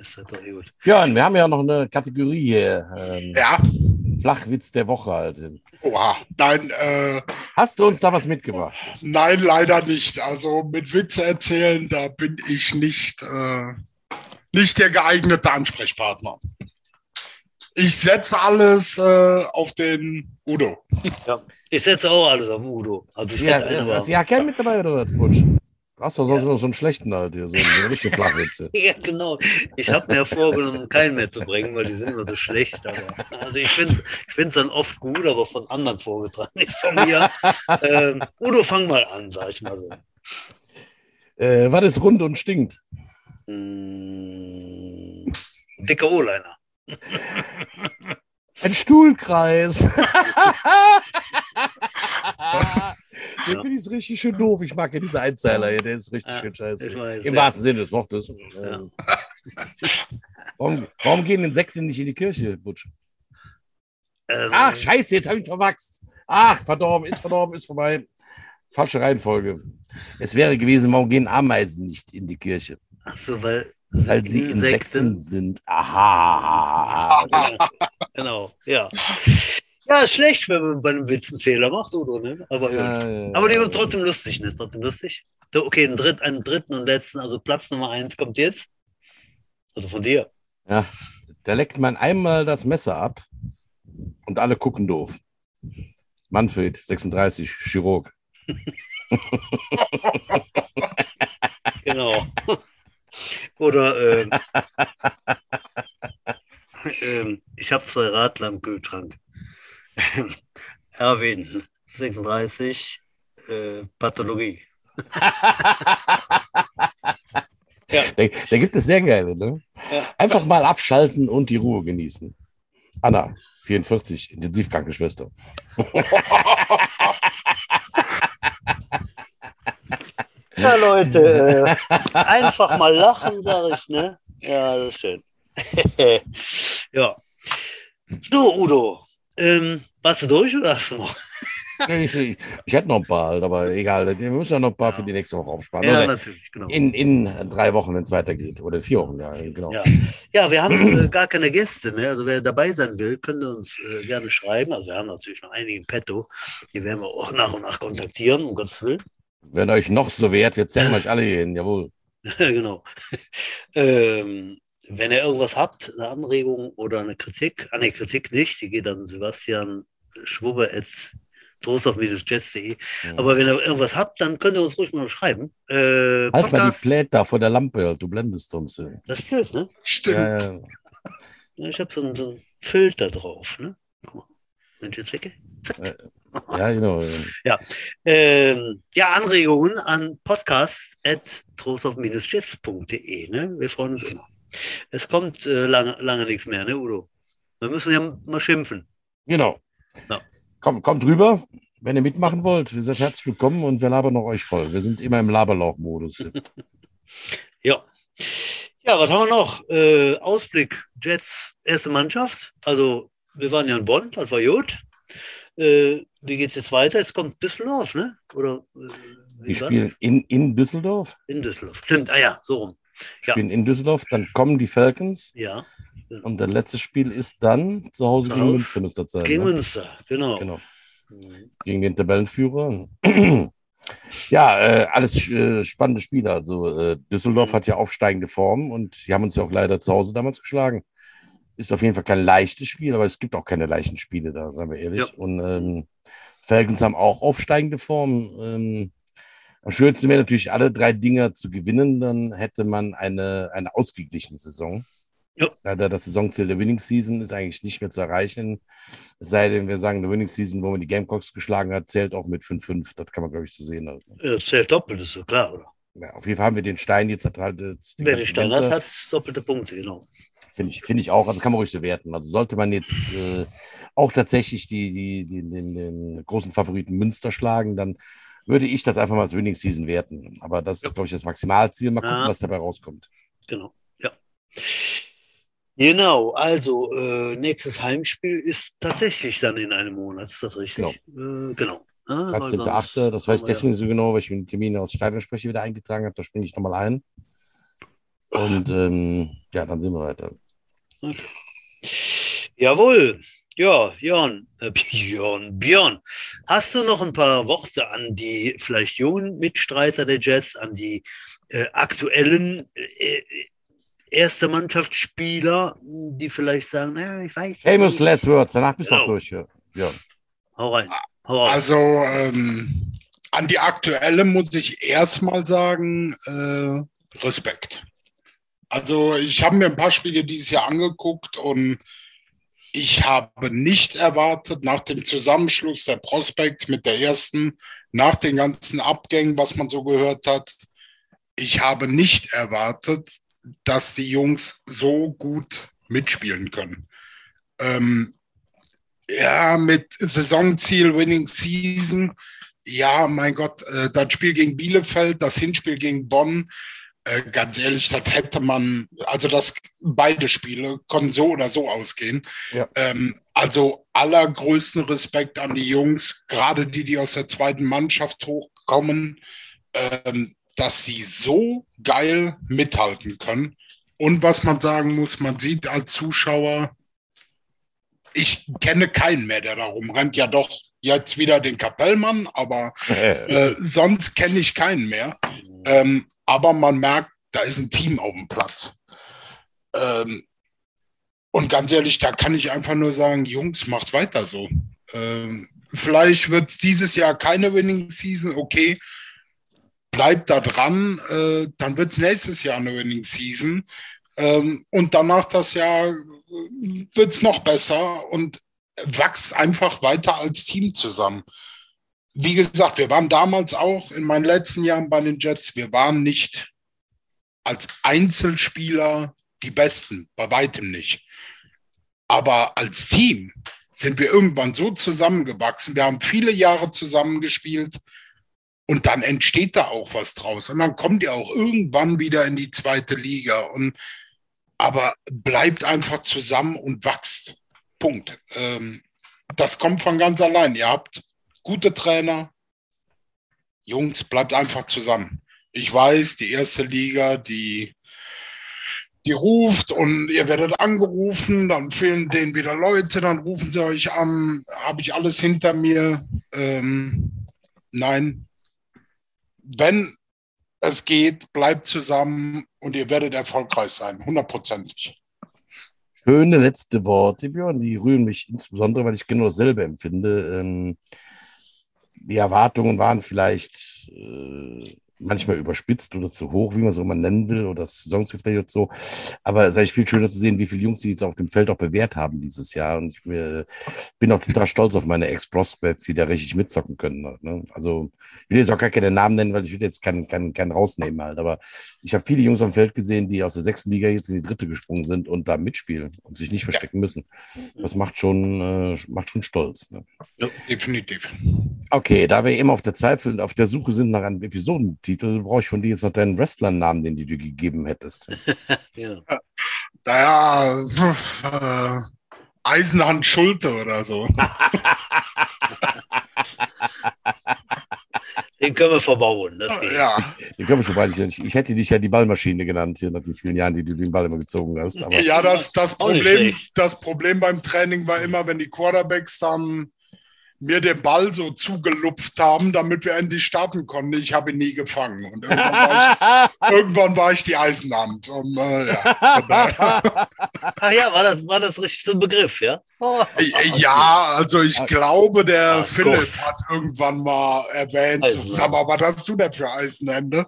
ist das doch gut. Björn, wir haben ja noch eine Kategorie hier. Ähm, Ja, Flachwitz der Woche halt. oha. Nein, äh, Hast du uns da was mitgebracht? nein, leider nicht. Also mit Witze erzählen, da bin ich nicht, äh, nicht der geeignete Ansprechpartner. Ich setze alles äh, auf den Udo. Ja. Ich setze auch alles auf Udo. Also ich Ja, eine ja, Wahl. hast du ja keinen mit dabei oder was? Butsch? Du hast doch sonst immer so einen schlechten halt hier, so einen richtigen Flachwitze. Ja, genau. Ich habe mir vorgenommen, keinen mehr zu bringen, weil die sind immer so schlecht. Aber, also ich finde es dann oft gut, aber von anderen vorgetragen, nicht von mir. ähm, Udo, fang mal an, sag ich mal so. Äh, was ist rund und stinkt? Mm, Dicker O-Liner. Ein Stuhlkreis. Den finde ich richtig schön doof. Ich mag ja diese Einzeiler hier, der ist richtig Ja, schön scheiße. weiß, Im ja. wahrsten Sinne des Wortes. Ja. Warum, warum gehen Insekten nicht in die Kirche, Butsch? Ähm, Ach, scheiße, jetzt habe ich verwachst. Ach, verdorben, ist verdorben, ist vorbei. Falsche Reihenfolge. Es wäre gewesen, warum gehen Ameisen nicht in die Kirche? Ach so, weil, Weil sie Insekten sind. Aha. Genau, ja. Ja, ist schlecht, wenn man bei einem Witz einen Fehler macht, Udo, ne? Aber. Ja, ja, Aber die sind trotzdem lustig, ne? Trotzdem lustig. So, okay, einen, dritt, einen dritten und letzten, also Platz Nummer eins kommt jetzt. Also von dir. Ja, da leckt man einmal das Messer ab und alle gucken doof. Manfred, 36, Chirurg. Genau. Oder ähm, ähm, ich habe zwei Radler im Kühlschrank. Erwin, 36, äh, Pathologie. Da, da gibt es sehr geile, ne? Ja. Einfach mal abschalten und die Ruhe genießen. Anna, 44, Intensivkrankenschwester. Ja, Leute, äh, einfach mal lachen, sage ich, ne? Ja, das ist schön. ja. So, Udo, ähm, warst du durch oder hast du noch? Ich, ich, ich hätte noch ein paar, aber egal. Wir müssen ja noch ein paar für die nächste Woche aufsparen. Ja, Oder natürlich, genau. in, in drei Wochen, wenn es weitergeht. Oder vier Wochen, ja, genau. Ja. ja, wir haben äh, gar keine Gäste. Ne? Also wer dabei sein will, könnte uns äh, gerne schreiben. Also wir haben natürlich noch einige im Petto. Die werden wir auch nach und nach kontaktieren, um Gottes Willen. Wenn euch noch so wehrt, wir zählen euch alle hier hin, jawohl. genau. ähm, wenn ihr irgendwas habt, eine Anregung oder eine Kritik, ah ne, Kritik nicht, die geht an Sebastian Schwubbe at trostorf-jazz.de. Mhm. Aber wenn ihr irgendwas habt, dann könnt ihr uns ruhig mal schreiben. Äh, Halt mal die Plate da vor der Lampe, du blendest uns. äh. das ist blöd, ne? Stimmt. Ja, ja. Ja, Ich habe so, einen- so einen Filter drauf, ne? Guck mal. Wenn ich jetzt wecke. Ja, genau. Ähm, ja, Anregungen an podcast.trostorf-jazz.de. Ne? Wir freuen uns immer. Es kommt äh, lange, lange nichts mehr, ne, Udo? Wir müssen ja mal schimpfen. Genau. Ja. Kommt, kommt rüber, wenn ihr mitmachen wollt. Ihr seid herzlich willkommen und wir labern noch euch voll. Wir sind immer im Laberlauch-Modus. Ja. Ja, was haben wir noch? Äh, Ausblick, Jets, erste Mannschaft. Also, wir waren ja in Bonn, das war gut. Äh, wie geht es jetzt weiter? Jetzt kommt Düsseldorf, ne? Oder äh, Die spielen in, in Düsseldorf. in Düsseldorf. Stimmt, ah ja, so rum. Ja. Spielen in Düsseldorf. Dann kommen die Falcons. Ja. Und das letzte Spiel ist dann zu Hause Zu gegen Münster, müsste das sein. Gegen ne? Münster, genau. Genau. Mhm. Gegen den Tabellenführer. ja, äh, alles äh, spannende Spiele. Also äh, Düsseldorf hat ja aufsteigende Form und die haben uns ja auch leider zu Hause damals geschlagen. Ist auf jeden Fall kein leichtes Spiel, aber es gibt auch keine leichten Spiele da, sagen wir ehrlich. Ja. Und ähm, Falcons haben auch aufsteigende Form. Ähm, am schönsten wäre natürlich, alle drei Dinger zu gewinnen, dann hätte man eine, eine ausgeglichene Saison. Ja. Leider das Saisonziel der Winning Season ist eigentlich nicht mehr zu erreichen. Es sei denn, wir sagen, eine Winning Season, wo man die Gamecocks geschlagen hat, zählt auch mit 5-5. Das kann man, glaube ich, so sehen. Also, Ja, Das zählt doppelt, ist so klar, oder? ja, auf jeden Fall haben wir den Stein jetzt halt. äh, Wer den Stein hat, hat doppelte Punkte, genau. Finde ich, finde ich auch. Also kann man ruhig so werten. Also sollte man jetzt äh, auch tatsächlich die, die, die, den, den großen Favoriten Münster schlagen, dann würde ich das einfach mal als Winning Season werten. Aber das Ja. ist, glaube ich, das Maximalziel. Mal gucken, Ja. was dabei rauskommt. Genau, ja. Genau, also äh, nächstes Heimspiel ist tatsächlich dann in einem Monat, ist das richtig? Genau. Äh, genau. Ja, sonst 13.8. Das weiß ich deswegen so genau, weil ich mir die Termine aus Stadionsprecher wieder eingetragen habe. Da springe ich nochmal ein. Und ähm, ja, dann sehen wir weiter. Ja. Jawohl. Ja, Björn, äh, Björn, Björn, hast du noch ein paar Worte an die vielleicht jungen Mitstreiter der Jets, an die äh, aktuellen äh, erste Mannschaftsspieler, die vielleicht sagen, naja, ich weiß. Famous nicht. last words. Danach bist du Genau. auch durch. Ja. ja. Hau rein. Hau. Also ähm, an die aktuelle muss ich erstmal sagen, äh, Respekt. Also ich habe mir ein paar Spiele dieses Jahr angeguckt und ich habe nicht erwartet, nach dem Zusammenschluss der Prospects mit der ersten, nach den ganzen Abgängen, was man so gehört hat, ich habe nicht erwartet, dass die Jungs so gut mitspielen können. Ähm, ja, mit Saisonziel, Winning Season. Ja, mein Gott, äh, das Spiel gegen Bielefeld, das Hinspiel gegen Bonn, äh, ganz ehrlich, das hätte man, also das beide Spiele konnten so oder so ausgehen. Ja. Ähm, also allergrößten Respekt an die Jungs, gerade die, die aus der zweiten Mannschaft hochkommen, ähm, dass sie so geil mithalten können. Und was man sagen muss, man sieht als Zuschauer, ich kenne keinen mehr, der da rumrennt. Ja, doch, jetzt wieder den Kapellmann, aber äh, sonst kenne ich keinen mehr. Ähm, aber man merkt, da ist ein Team auf dem Platz. Ähm, und ganz ehrlich, da kann ich einfach nur sagen, Jungs, macht weiter so. Ähm, vielleicht wird es dieses Jahr keine Winning Season, okay. Bleibt da dran, äh, dann wird es nächstes Jahr eine Winning Season. Ähm, und danach das Jahr wird es noch besser und wächst einfach weiter als Team zusammen. Wie gesagt, wir waren damals auch in meinen letzten Jahren bei den Jets, wir waren nicht als Einzelspieler die Besten, bei weitem nicht. Aber als Team sind wir irgendwann so zusammengewachsen. Wir haben viele Jahre zusammengespielt und dann entsteht da auch was draus. Und dann kommt ihr auch irgendwann wieder in die zweite Liga. Und aber bleibt einfach zusammen und wächst. Punkt. Ähm, das kommt von ganz allein. Ihr habt gute Trainer. Jungs, bleibt einfach zusammen. Ich weiß, die erste Liga, die, die ruft und ihr werdet angerufen, dann fehlen denen wieder Leute, dann rufen sie euch an, habe ich alles hinter mir. Ähm, nein, wenn es geht, bleibt zusammen und ihr werdet erfolgreich sein, hundertprozentig. Schöne letzte Worte, Björn, die rühren mich insbesondere, weil ich genau dasselbe empfinde. Ähm, die Erwartungen waren vielleicht äh, manchmal überspitzt oder zu hoch, wie man es auch immer nennen will, oder das Saisonziel vielleicht so. Aber es ist eigentlich viel schöner zu sehen, wie viele Jungs sie jetzt auf dem Feld auch bewährt haben dieses Jahr. Und ich äh, bin auch total stolz auf meine Ex-Prospects, die da richtig mitzocken können. Ne? Also ich will jetzt auch gar keine Namen nennen, weil ich will jetzt keinen, keinen, keinen rausnehmen halt. Aber ich habe viele Jungs auf dem Feld gesehen, die aus der sechsten Liga jetzt in die dritte gesprungen sind und da mitspielen und sich nicht verstecken müssen. Das macht schon, äh, macht schon stolz. Ne? Ja, definitiv. Okay, da wir immer auf der Zweifel, auf der Suche sind nach einem Episodentitel, brauche ich von dir jetzt noch deinen Wrestler-Namen, den du dir gegeben hättest. ja. Naja, äh, Eisenhand Schulte oder so. Den können wir verbauen. Das geht. ja. Den können wir schon bald. Ich, ich hätte dich ja die Ballmaschine genannt, hier nach den vielen Jahren, die du den Ball immer gezogen hast. Aber ja, das, das, Problem, das Problem beim Training war immer, wenn die Quarterbacks dann mir den Ball so zugelupft haben, damit wir endlich starten konnten. Ich habe ihn nie gefangen. Und irgendwann war ich, irgendwann war ich die Eisenhand. Und, äh, ja, Ach ja, war das, war das richtig so ein Begriff, ja? Ja, also ich glaube, der Ach Philipp Gott. hat irgendwann mal erwähnt, sag mal, was hast du denn für Eisenhände?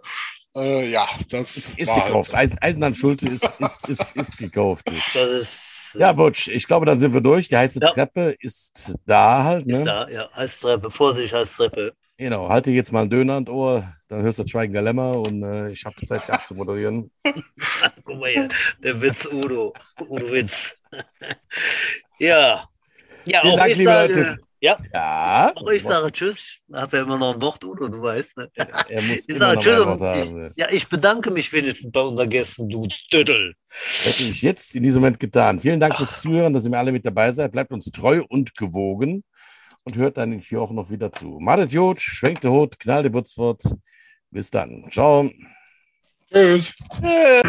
Äh, ja, das ist war halt gekauft. so. Eisen, Eisenhand Schulte ist, ist, ist, ist gekauft. Das ist, Ja, Butch, ich glaube, dann sind wir durch. Die heiße Ja. Treppe ist da halt. Ne? ist da, ja, Heißtreppe, Vorsicht, Heißtreppe. Genau, halte jetzt mal ein Döner an Ohr, dann hörst du das Schweigen der Lämmer und äh, ich habe Zeit, hier abzumoderieren. Guck mal hier, der Witz Udo, Udo Witz. ja, ja, Vielen auch Dank, sage, Tiff. Ja, Ja, auch ich sage Tschüss. Ich habe ja immer noch ein Wort, Udo, du weißt, ne? er muss Ich immer sage noch Tschüss ein und Wort haben. ich, ja, ich bedanke mich wenigstens bei unseren Gästen, du Dödel. Hätte ich jetzt in diesem Moment getan. Vielen Dank fürs Zuhören, dass ihr mir alle mit dabei seid. Bleibt uns treu und gewogen und hört dann in vier Wochen noch wieder zu. Madet Jod, schwenkt den Hut, knallt die Butzwort. Bis dann. Ciao. Tschüss. Tschüss.